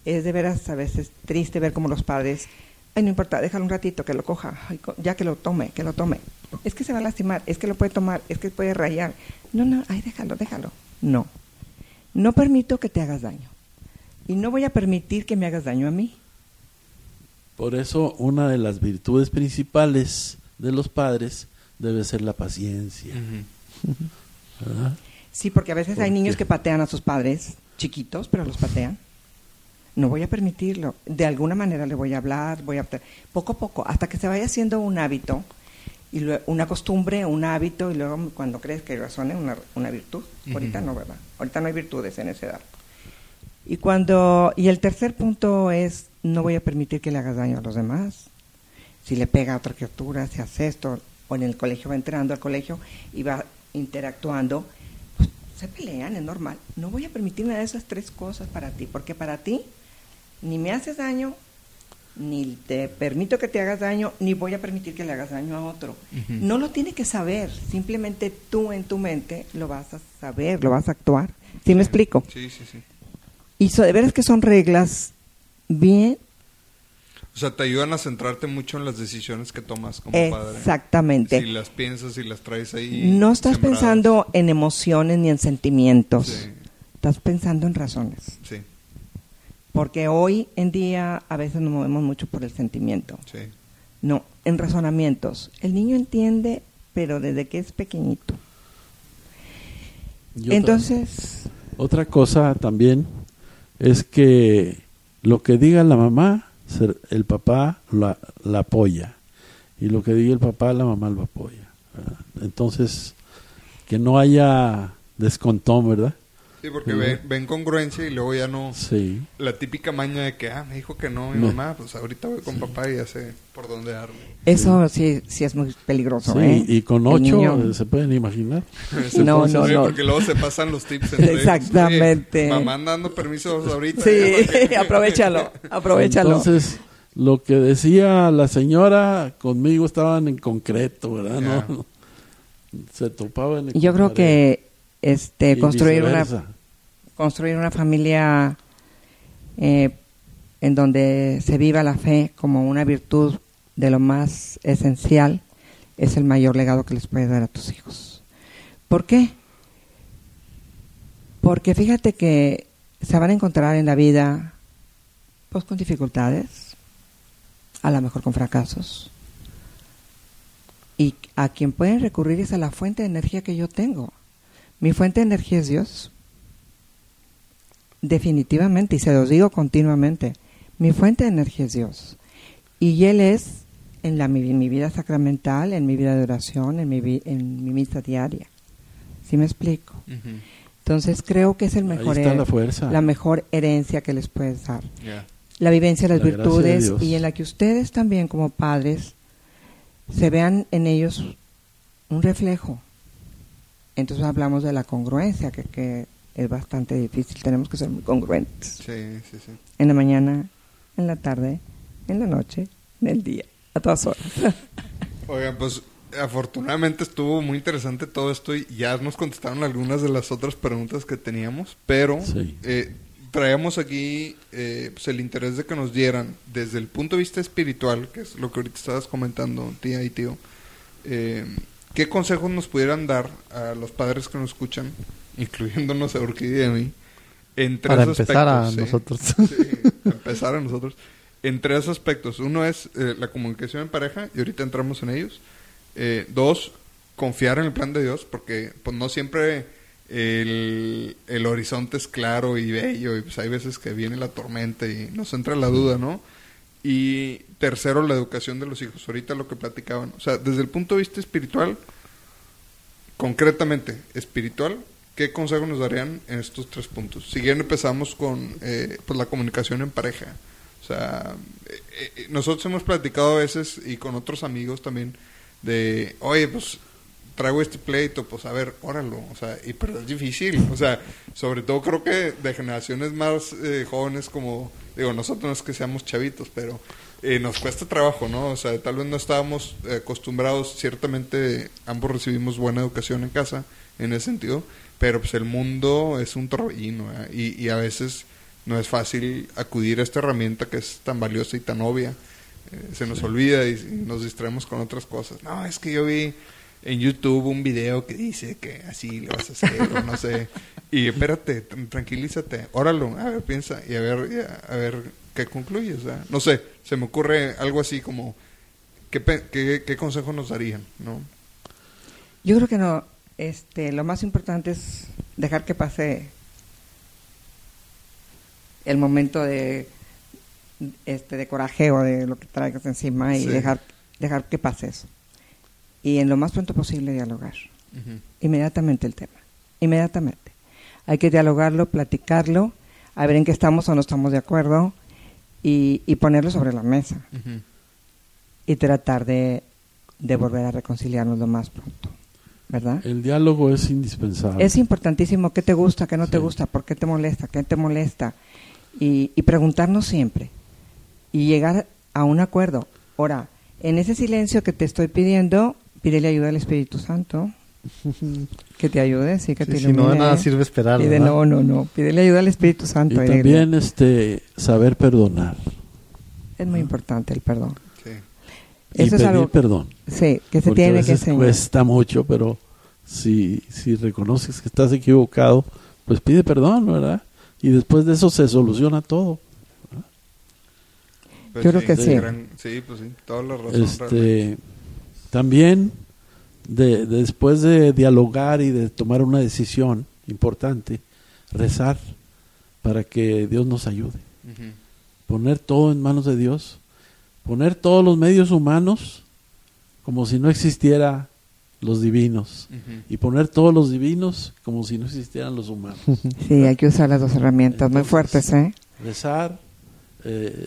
S4: Es de veras a veces triste ver como los padres, ay, no importa, déjalo un ratito, que lo coja, ay, ya que lo tome, que lo tome. Es que se va a lastimar, es que lo puede tomar, es que puede rayar. No, no, ay, déjalo, déjalo. No. No permito que te hagas daño. Y no voy a permitir que me hagas daño a mí.
S5: Por eso, una de las virtudes principales de los padres debe ser la paciencia. ¿verdad?
S4: Sí, porque a veces hay
S5: ¿Por
S4: niños
S5: qué?
S4: que patean a sus padres, chiquitos, pero los patean. No voy a permitirlo. De alguna manera le voy a hablar, voy a poco a poco, hasta que se vaya haciendo un hábito, y una costumbre, un hábito, y luego cuando crees que razone una, una virtud. Ahorita no, ¿verdad? Ahorita no hay virtudes en esa edad. Y cuando y el tercer punto es no voy a permitir que le hagas daño a los demás. Si le pega a otra criatura, si hace esto, o en el colegio va entrando al colegio y va interactuando, pues se pelean, es normal. No voy a permitir una de esas tres cosas para ti, porque para ti ni me haces daño, ni te permito que te hagas daño, ni voy a permitir que le hagas daño a otro. No lo tiene que saber, simplemente tú en tu mente lo vas a saber, lo vas a actuar. ¿Sí me explico?
S2: Sí, sí, sí.
S4: Y so- de veras que son reglas bien
S2: O sea, te ayudan a centrarte mucho en las decisiones que tomas como padre.
S4: exactamente.
S2: Si las piensas y las traes ahí.
S4: no estás
S2: sembradas.
S4: pensando en emociones ni en sentimientos,
S2: Sí,
S4: estás pensando en razones.
S2: sí,
S4: Porque hoy en día a veces nos movemos mucho por el sentimiento.
S2: sí.
S4: No, en razonamientos. El niño entiende, pero desde que es pequeñito. Entonces,
S5: Otra cosa también es que lo que diga la mamá, el papá la, la apoya. Y lo que diga el papá, la mamá lo apoya. ¿verdad? Entonces, que no haya descontón, ¿verdad?
S2: Sí, porque ven, ven congruencia y luego ya no.
S5: Sí.
S2: La típica maña de que, ah, me dijo que no mi mamá, pues ahorita voy con papá y ya sé por dónde darle.
S4: eso sí, sí es muy peligroso.
S5: Sí,
S4: ¿eh?
S5: y con ocho,
S4: niño-
S5: eh, se pueden imaginar. [laughs]
S4: No, no,
S2: Sí,
S4: no.
S2: Porque luego se pasan los tips entre ellos.
S4: Exactamente.
S2: Oye, mamá anda dando permisos ahorita.
S4: Sí, [laughs] aprovechalo, aprovechalo.
S5: Entonces, lo que decía la señora, conmigo estaban en concreto, ¿verdad?
S2: Ya.
S5: No, se topaban en
S4: Y Yo creo que este
S5: Y
S4: construir una construir una familia eh, en donde se viva la fe como una virtud de lo más esencial es el mayor legado que les puedes dar a tus hijos. ¿Por qué? Porque fíjate que se van a encontrar en la vida pues con dificultades, a lo mejor con fracasos. Y a quien pueden recurrir es a la fuente de energía que yo tengo. Mi fuente de energía es Dios. Definitivamente, y se los digo continuamente, mi fuente de energía es Dios. Y Él es en la, mi, mi vida sacramental, en mi vida de oración, en mi, vi- en mi misa diaria. ¿Sí me explico? Entonces creo que es el
S5: Ahí
S4: mejor
S5: la fuerza.
S4: la mejor herencia que les puedes dar. La vivencia de las
S5: La gracia de
S4: virtudes y en la que ustedes también como padres se vean en ellos un reflejo. Entonces hablamos de la congruencia, que, que es bastante difícil. Tenemos que ser muy congruentes.
S2: Sí, sí, sí.
S4: En la mañana, en la tarde, en la noche, en el día, a todas horas. [laughs]
S2: Oigan, pues afortunadamente estuvo muy interesante todo esto y ya nos contestaron algunas de las otras preguntas que teníamos, pero
S5: Sí.
S2: eh, traíamos aquí eh, pues el interés de que nos dieran desde el punto de vista espiritual, que es lo que ahorita estabas comentando, tía y tío, eh, ¿qué consejos nos pudieran dar a los padres que nos escuchan, [laughs] incluyéndonos a Urquidi y a mí, en tres
S3: Para empezar a
S2: aspectos, sí?
S3: nosotros.
S2: Sí, empezar a nosotros. En tres aspectos. Uno es eh, la comunicación en pareja, y ahorita entramos en ellos. Eh, dos, confiar en el plan de Dios, porque pues no siempre el, el horizonte es claro y bello, y pues hay veces que viene la tormenta y nos entra la duda, ¿no? Y tercero, la educación de los hijos. Ahorita lo que platicaban. O sea, desde el punto de vista espiritual, concretamente espiritual, ¿qué consejo nos darían en estos tres puntos? Si bien empezamos con eh, pues la comunicación en pareja. O sea, eh, eh, nosotros hemos platicado a veces y con otros amigos también de, oye, pues traigo este pleito, pues a ver, óralo, o sea, y pero es difícil, o sea, sobre todo creo que de generaciones más eh, jóvenes como, digo, nosotros no es que seamos chavitos, pero eh, nos cuesta trabajo, ¿no? O sea, tal vez no estábamos acostumbrados, ciertamente ambos recibimos buena educación en casa, en ese sentido, pero pues el mundo es un torbellino, ¿eh? y, y a veces no es fácil acudir a esta herramienta que es tan valiosa y tan obvia. Eh, se nos olvida y, y nos distraemos con otras cosas. No, es que yo vi en YouTube un video que dice que así le vas a hacer, o no sé. [laughs] Y espérate, tran- tranquilízate, óralo, a ver, piensa y a ver, a, ver qué concluye. O sea, no sé, se me ocurre algo así como, ¿qué, qué, qué consejo nos darían? ¿no?
S4: Yo creo que no. Este, lo más importante es dejar que pase el momento de este de coraje o de lo que traigas encima y
S2: Sí.
S4: dejar dejar que pase eso y en lo más pronto posible dialogar inmediatamente el tema inmediatamente hay que dialogarlo platicarlo a ver en qué estamos o no estamos de acuerdo y, y ponerlo sobre la mesa y tratar de, de volver a reconciliarnos lo más pronto ¿verdad?
S5: El diálogo es indispensable.
S4: Es importantísimo qué te gusta, qué no te gusta, por qué te molesta, qué te molesta. Y, y preguntarnos siempre. Y llegar a un acuerdo. Ahora, en ese silencio que te estoy pidiendo, pídele ayuda al Espíritu Santo. [laughs] Que te ayude, sí, que
S3: Sí,
S4: te
S3: si no nada sirve esperar,
S4: Pide- no, no, no. Pídele ayuda al Espíritu
S5: y
S4: Santo. y
S5: también este saber perdonar
S4: es muy importante el perdón.
S2: Sí.
S5: y
S4: Eso es
S5: pedir
S4: algo
S5: perdón.
S4: sí, que se
S5: Porque a
S4: tiene que
S5: veces
S4: enseñar.
S5: cuesta mucho, pero si, si reconoces que estás equivocado, pues pide perdón, ¿verdad? Y después de eso se soluciona todo.
S2: Pues
S4: Yo creo que sí.
S2: gran- sí, pues sí, toda la razón.
S5: Este, también, de, de- después de dialogar y de tomar una decisión importante, rezar para que Dios nos ayude. Poner todo en manos de Dios. Poner todos los medios humanos como si no existiera los divinos. Y poner todos los divinos como si no existieran los humanos. [laughs]
S4: Sí, hay que usar las dos herramientas muy fuertes, ¿eh?
S5: Rezar. eh,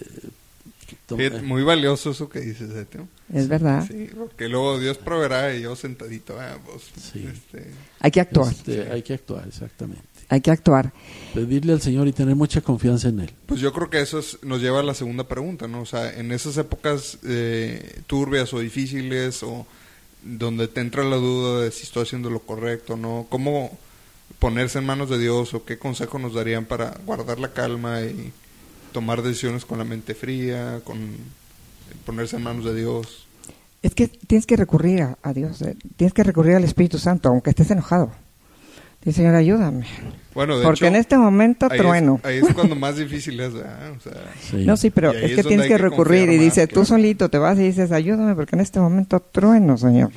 S2: muy valioso eso que dices, ¿eh?
S4: Es verdad.
S2: Sí, porque luego Dios proveerá y yo sentadito, ah, pues,
S5: Sí.
S2: este,
S4: Hay que actuar.
S5: este, hay que actuar, exactamente.
S4: Hay que actuar.
S5: Pedirle al Señor y tener mucha confianza en Él.
S2: Pues yo creo que eso es- nos lleva a la segunda pregunta, ¿no? O sea, en esas épocas eh, turbias o difíciles o donde te entra la duda de si estoy haciendo lo correcto o no, ¿cómo ponerse en manos de Dios o qué consejo nos darían para guardar la calma y tomar decisiones con la mente fría, con ponerse en manos de Dios?
S4: Es que tienes que recurrir a, a Dios, eh, tienes que recurrir al Espíritu Santo, aunque estés enojado. Dice, Señor, ayúdame.
S2: Bueno, de
S4: Porque
S2: hecho,
S4: en este momento
S2: ahí
S4: trueno.
S2: Es, ahí es cuando [laughs] más difícil es, ¿verdad? O sea,
S5: Sí.
S4: No, sí, pero es
S2: es
S4: que
S2: donde
S4: tienes que
S2: que
S4: recurrir y
S2: más,
S4: dices, tú
S2: claro.
S4: solito te vas y dices, ayúdame porque en este momento trueno, Señor.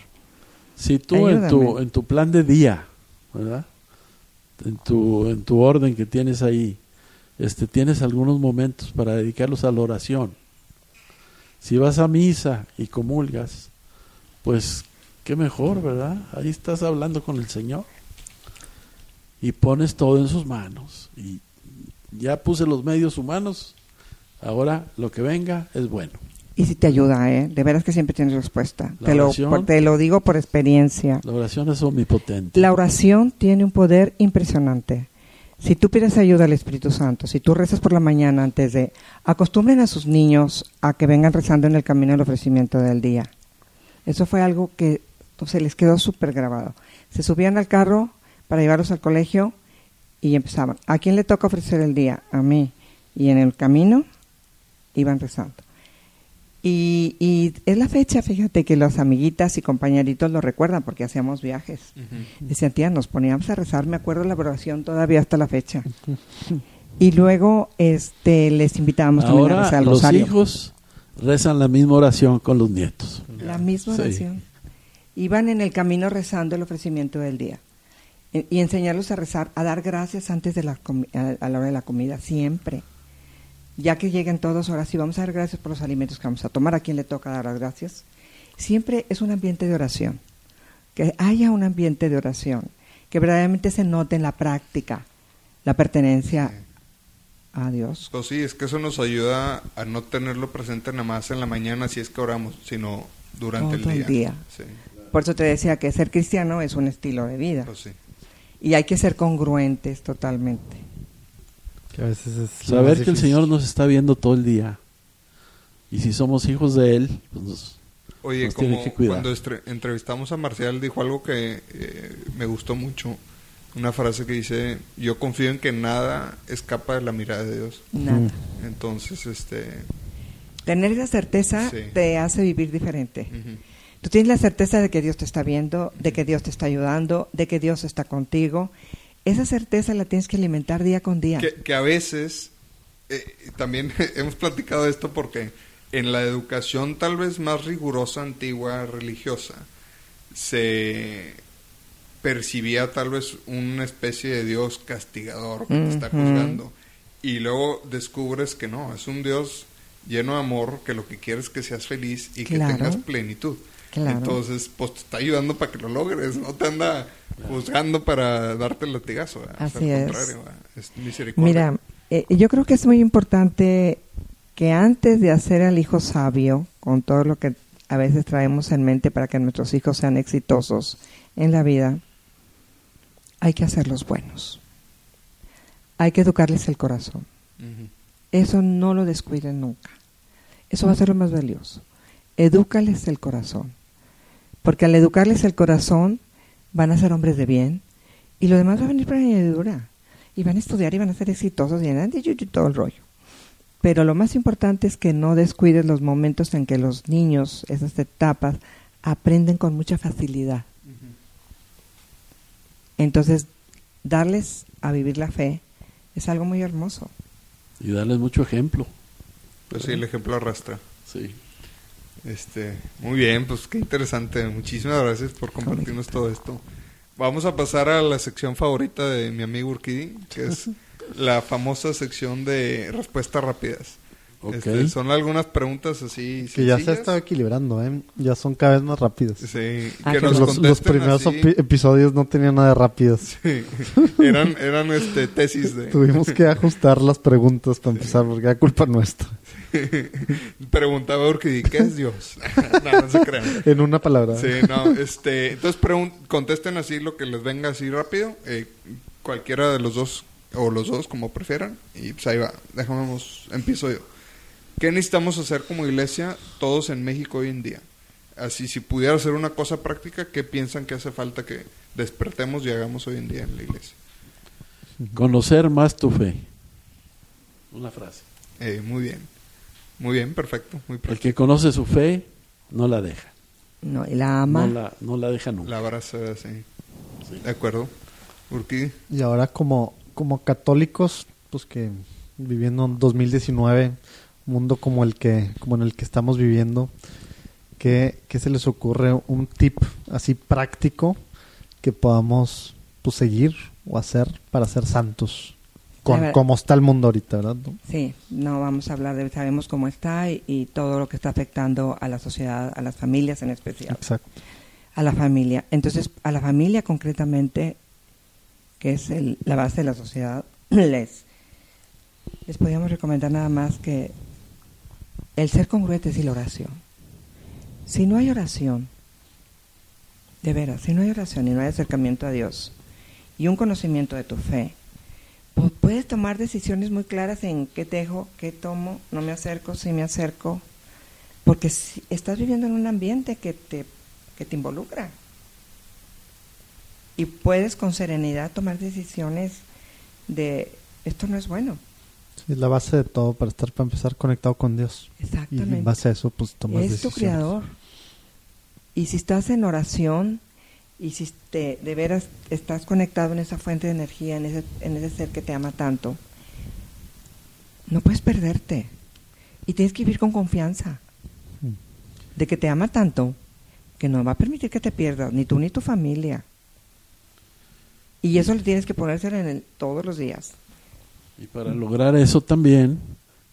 S5: Si tú en tu, en tu plan de día, ¿verdad? En tu, en tu orden que tienes ahí, este, tienes algunos momentos para dedicarlos a la oración. Si vas a misa y comulgas, pues qué mejor, ¿verdad? Ahí estás hablando con el Señor y pones todo en sus manos. Y ya puse los medios humanos, ahora lo que venga es bueno.
S4: Y si te ayuda, ¿eh? De veras que siempre tienes respuesta.
S5: La
S4: Te lo, por- te lo digo por experiencia.
S5: La oración es omnipotente.
S4: La oración tiene un poder impresionante. Si tú pides ayuda al Espíritu Santo, si tú rezas por la mañana antes de... Acostumbren a sus niños a que vengan rezando en el camino del ofrecimiento del día. Eso fue algo que se les quedó súper grabado. Se subían al carro para llevarlos al colegio y empezaban. ¿A quién le toca ofrecer el día? A mí. Y en el camino iban rezando. Y, y es la fecha, fíjate, que las amiguitas y compañeritos lo recuerdan porque hacíamos viajes. Decían, tía, nos poníamos a rezar, me acuerdo la oración todavía hasta la fecha. Y luego este les invitábamos también a rezar
S5: los
S4: rosario.
S5: hijos rezan la misma oración con los nietos.
S4: La misma
S5: Sí.
S4: oración. Iban en el camino rezando el ofrecimiento del día. E- Y enseñarlos a rezar, a dar gracias antes de la a la hora de la comida, siempre. Ya que lleguen todos, ahora sí vamos a dar gracias por los alimentos que vamos a tomar, a quien le toca dar las gracias. Siempre es un ambiente de oración. Que haya un ambiente de oración. Que verdaderamente se note en la práctica la pertenencia a Dios.
S2: Pues sí, es que eso nos ayuda a no tenerlo presente nada más en la mañana si es que oramos, sino durante
S4: Todo
S2: el
S4: el
S2: día.
S4: día.
S2: Sí,
S4: Por eso te decía que ser cristiano es un estilo de vida.
S2: pues sí.
S4: Y hay que ser congruentes totalmente.
S3: Que a veces es lo
S5: Saber que el. Señor nos está viendo todo el día. Y si somos hijos de Él, pues nos-
S2: Oye,
S5: Nos tiene
S2: como
S5: que cuidar.
S2: cuando entrevistamos a Marcial dijo algo que eh, me gustó mucho, una frase que dice, yo confío en que nada escapa de la mirada de Dios.
S4: Nada.
S2: Entonces, este...
S4: Tener esa certeza
S2: Sí.
S4: te hace vivir diferente. Tú tienes la certeza de que Dios te está viendo, de que Dios te está ayudando, de que Dios está contigo. Esa certeza la tienes que alimentar día con día.
S2: que, que a veces, eh, también [laughs] hemos platicado de esto porque en la educación tal vez más rigurosa, antigua, religiosa, se percibía tal vez una especie de Dios castigador que te está juzgando. Y luego descubres que no, es un Dios lleno de amor que lo que quiere es que seas feliz y que
S4: Claro.
S2: tengas plenitud.
S4: Claro.
S2: Entonces, pues te está ayudando para que lo logres, no te anda juzgando para darte el latigazo. ¿verdad?
S4: Así
S2: al
S4: es.
S2: contrario, ¿verdad? es misericordia.
S4: Mira, eh, yo creo que es muy importante que antes de hacer al hijo sabio, con todo lo que a veces traemos en mente para que nuestros hijos sean exitosos en la vida, hay que hacerlos buenos. Hay que educarles el corazón. Eso no lo descuiden nunca. Eso va a ser lo más valioso. Edúcales el corazón. Porque al educarles el corazón van a ser hombres de bien y lo demás va a venir por añadidura. Y van a estudiar y van a ser exitosos y, y- y todo el rollo. Pero lo más importante es que no descuides los momentos en que los niños, esas etapas, aprenden con mucha facilidad. Entonces, darles a vivir la fe es algo muy hermoso.
S5: Y darles mucho ejemplo.
S2: Pues sí, el ejemplo arrastra.
S5: Sí.
S2: Este, muy bien, pues qué interesante. Muchísimas gracias por compartirnos todo esto. Vamos a pasar a la sección favorita de mi amigo Urquidi, que es [laughs] la famosa sección de respuestas rápidas. Este, son algunas preguntas así
S3: Que ya se ha estado equilibrando, ¿eh? Ya son cada vez más rápidas.
S2: Sí,
S4: Ah,
S2: que
S4: qué
S2: nos
S3: Los, primeros
S2: así.
S3: episodios no tenían nada de rápidas.
S2: Sí. eran eran este tesis de
S3: Tuvimos que ajustar las preguntas para empezar, porque era culpa nuestra. [laughs]
S2: preguntaba Urquidi, ¿qué es Dios? [laughs] no, no se crean.
S3: En una palabra.
S2: Sí, no, este, entonces contesten así lo que les venga así rápido, eh, cualquiera de los dos o los dos como prefieran y pues ahí va, dejamos, empiezo yo. ¿Qué necesitamos hacer como iglesia todos en México hoy en día? Así, si pudiera hacer una cosa práctica, ¿qué piensan que hace falta que despertemos y hagamos hoy en día en la iglesia?
S5: Conocer más tu fe. Una frase.
S2: Eh, muy bien, muy bien, perfecto, muy
S5: El que conoce su fe no la deja.
S4: No, y la ama.
S5: No la, no la deja nunca.
S2: La abraza así. De acuerdo. Urquidi.
S3: Y ahora como, como católicos, pues que viviendo en 2019, un mundo como el que, como en el que estamos viviendo, ¿qué, qué se les ocurre? Un tip así práctico que podamos pues, seguir o hacer para ser santos. Con, como está el mundo ahorita, ¿verdad?
S4: Sí, no vamos a hablar de, sabemos cómo está y, y todo lo que está afectando a la sociedad, a las familias en especial.
S3: Exacto.
S4: A la familia. Entonces, a la familia concretamente, que es el- la base de la sociedad, [clears throat] les, les podríamos recomendar nada más que el ser congruentes y la oración. Si no hay oración, de veras, si no hay oración y no hay acercamiento a Dios y un conocimiento de tu fe, pu- puedes tomar decisiones muy claras en qué dejo, qué tomo, no me acerco, si me acerco, porque si- estás viviendo en un ambiente que te, que te involucra. Y puedes con serenidad tomar decisiones de esto no es bueno.
S3: Es la base de todo para estar, para empezar conectado con Dios. Y
S4: Exactamente.
S3: en base a eso, pues tomas
S4: es tu creador. Y si estás en oración y si te, de veras estás conectado en esa fuente de energía, en ese, en ese ser que te ama tanto, no puedes perderte. Y tienes que vivir con confianza
S3: Mm.
S4: de que te ama tanto que no va a permitir que te pierdas, ni tú ni tu familia. Y eso lo tienes que ponerse en el, todos los días.
S5: Y para lograr eso también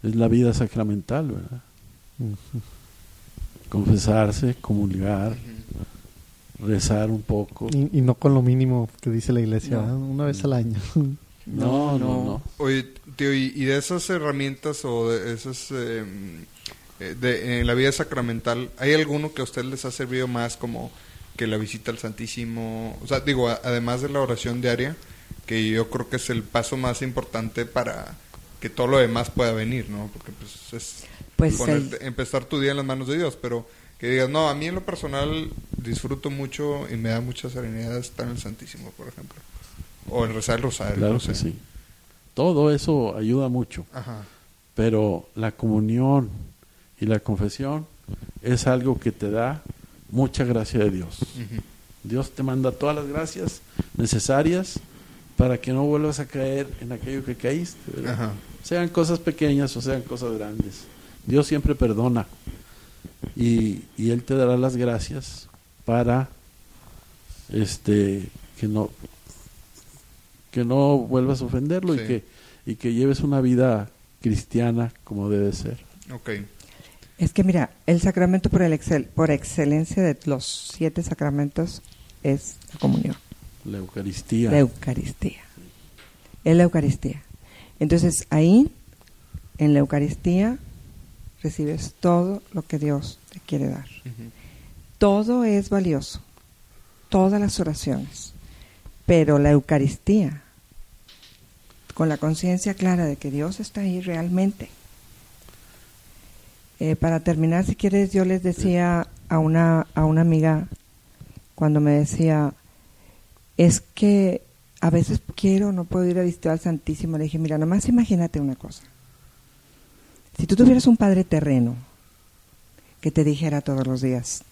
S5: es la vida sacramental, ¿verdad? Confesarse, comulgar, rezar un poco.
S3: Y, y no con lo mínimo que dice la iglesia,
S4: No.
S3: ¿verdad? una vez al año. [laughs]
S5: No, no, no.
S2: Oye, tío, y, de esas herramientas o de esas eh, eh, de, en la vida sacramental, ¿hay alguno que a usted les ha servido más como que la visita al Santísimo? O sea, digo, a- además de la oración diaria, que yo creo que es el paso más importante para que todo lo demás pueda venir, ¿no? Porque pues es
S4: Pues
S2: ponerte-
S4: el-
S2: empezar tu día en las manos de Dios, pero que digas, no, a mí en lo personal disfruto mucho y me da mucha serenidad estar en el Santísimo, por ejemplo. O en rezar el rosario.
S5: Claro
S2: no
S5: que sí. Todo eso ayuda mucho,
S2: Ajá.
S5: pero la comunión y la confesión es algo que te da mucha gracia de Dios. Dios te manda todas las gracias necesarias para que no vuelvas a caer en aquello que caíste. ¿verdad?
S2: Ajá.
S5: Sean cosas pequeñas o sean cosas grandes. Dios siempre perdona y, y Él te dará las gracias para este que no que no vuelvas a ofenderlo
S2: Sí.
S5: y que y que lleves una vida cristiana como debe ser.
S2: Ok.
S4: Es que mira, el sacramento por, el excel, por excelencia de los siete sacramentos es la comunión,
S5: La Eucaristía.
S4: la Eucaristía. Es la Eucaristía. Entonces ahí, en la Eucaristía, recibes todo lo que Dios te quiere dar. Todo es valioso, todas las oraciones, pero la Eucaristía, con la conciencia clara de que Dios está ahí realmente. Eh, para terminar, si quieres, yo les decía a una, a una amiga cuando me decía, es que a veces quiero, no puedo ir a visitar al Santísimo, le dije, mira, nomás imagínate una cosa. Si tú tuvieras un padre terreno que te dijera todos los días,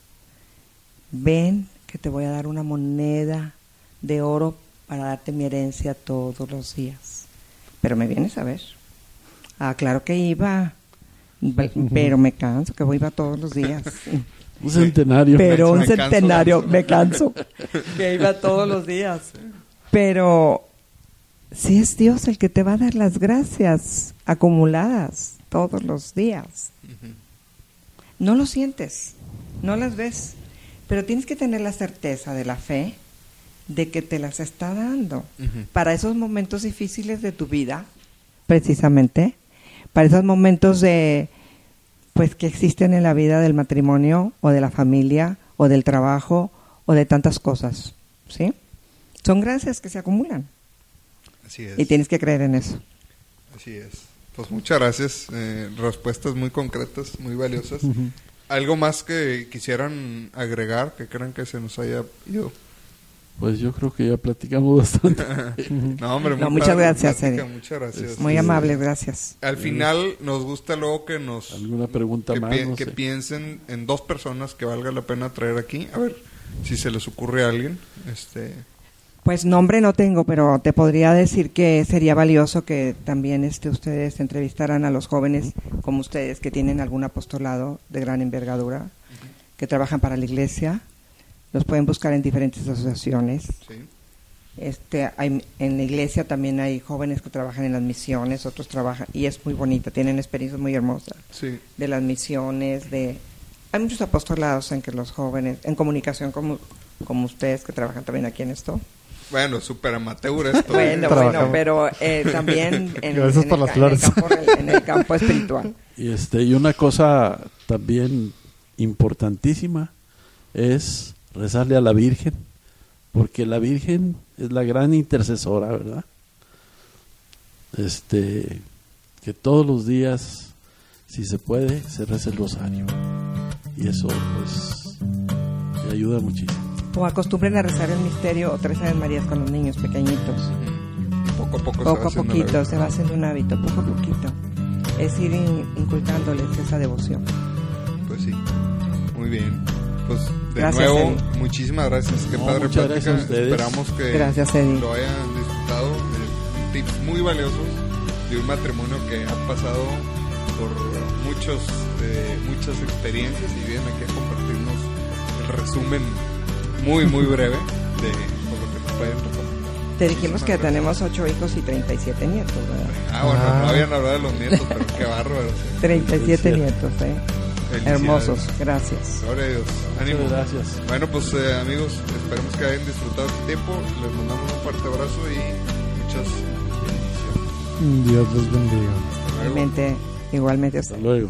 S4: ven que te voy a dar una moneda de oro para darte mi herencia todos los días. Pero me vienes a ver. Ah, claro que iba, pe- pero me canso, que voy iba todos los días. [laughs]
S5: Un centenario.
S4: Pero un
S2: Me
S4: centenario,
S2: canso.
S4: me canso, [laughs] que iba todos los días. Pero si es Dios el que te va a dar las gracias acumuladas todos los días. No lo sientes, no las ves, pero tienes que tener la certeza de la fe de que te las está dando para esos momentos difíciles de tu vida, precisamente, para esos momentos de pues que existen en la vida del matrimonio o de la familia o del trabajo o de tantas cosas, ¿sí? Son gracias que se acumulan
S2: Así es.
S4: y tienes que creer en eso.
S2: Así es. Pues muchas gracias. eh, respuestas muy concretas, muy valiosas. ¿Algo más que quisieran agregar que crean que se nos haya ido?
S5: Pues yo creo que ya platicamos [laughs] bastante. [laughs]
S2: No, hombre,
S4: No, muchas
S2: padre
S4: gracias,
S2: plática. Muchas gracias.
S4: Muy
S5: Sí.
S4: amable, gracias.
S2: Al final nos gusta luego que nos...
S5: ¿Alguna pregunta
S2: que,
S5: más?
S2: pi-
S5: No
S2: que
S5: sé.
S2: piensen en dos personas que valga la pena traer aquí. A ver si se les ocurre a alguien. Este,
S4: Pues nombre no tengo, pero te podría decir que sería valioso que también este, ustedes entrevistaran a los jóvenes como ustedes que tienen algún apostolado de gran envergadura, que trabajan para la iglesia. Los pueden buscar en diferentes asociaciones.
S2: ¿sí?
S4: Este, hay, en la iglesia también hay jóvenes que trabajan en las misiones, otros trabajan, y es muy bonito, tienen experiencias muy hermosas
S2: Sí.
S4: de las misiones, de... Hay muchos apostolados en que los jóvenes, en comunicación como, como ustedes que trabajan también aquí en esto.
S2: Bueno, súper amateur [laughs] esto.
S4: Bueno,
S3: Trabajamos.
S4: bueno, pero eh, también [laughs] en,
S3: Gracias
S4: en
S3: por
S4: el,
S3: las
S4: ca- en el
S3: flores.
S4: campo, en el campo espiritual. [laughs]
S5: Y este y una cosa también importantísima es rezarle a la Virgen, porque la Virgen es la gran intercesora, ¿verdad? Este que todos los días si se puede se reza el rosario. Y eso pues te ayuda muchísimo.
S4: O acostumbren a rezar el misterio o tres Aves Marías con los niños pequeñitos.
S2: Poco a poco, se
S4: Poco
S2: va
S4: a poquito, se va haciendo un hábito, poco a poquito. Es ir in- inculcándoles esa devoción.
S2: Pues sí. Muy bien. Pues de
S4: Gracias,
S2: nuevo,
S4: Eddie.
S2: muchas gracias. Qué
S5: No,
S2: padre
S5: muchas
S2: plática.
S5: gracias a ustedes.
S2: Esperamos que
S4: Gracias, Eddie.
S2: lo hayan disfrutado. Eh, tips muy valiosos de un matrimonio que ha pasado por muchos eh, muchas experiencias y vienen aquí a compartirnos el resumen muy, muy breve de por lo que nos pueden recomendar.
S4: Te dijimos que
S2: Muchísimas
S4: tenemos ocho hijos y 37 nietos, ¿verdad?
S2: Ah, bueno,
S3: Ah.
S2: no habían hablado de los nietos, pero qué bárbaro. sí.
S4: 37
S5: cierto.
S4: nietos, ¿eh? Hermosos, gracias.
S2: Gloria a Dios. Ánimo.
S5: Muchas gracias.
S2: Bueno, pues eh, amigos, esperemos que hayan disfrutado este tiempo. Les mandamos un fuerte abrazo y muchas bendiciones.
S3: Dios los bendiga.
S4: Igualmente, igualmente.
S5: Hasta luego.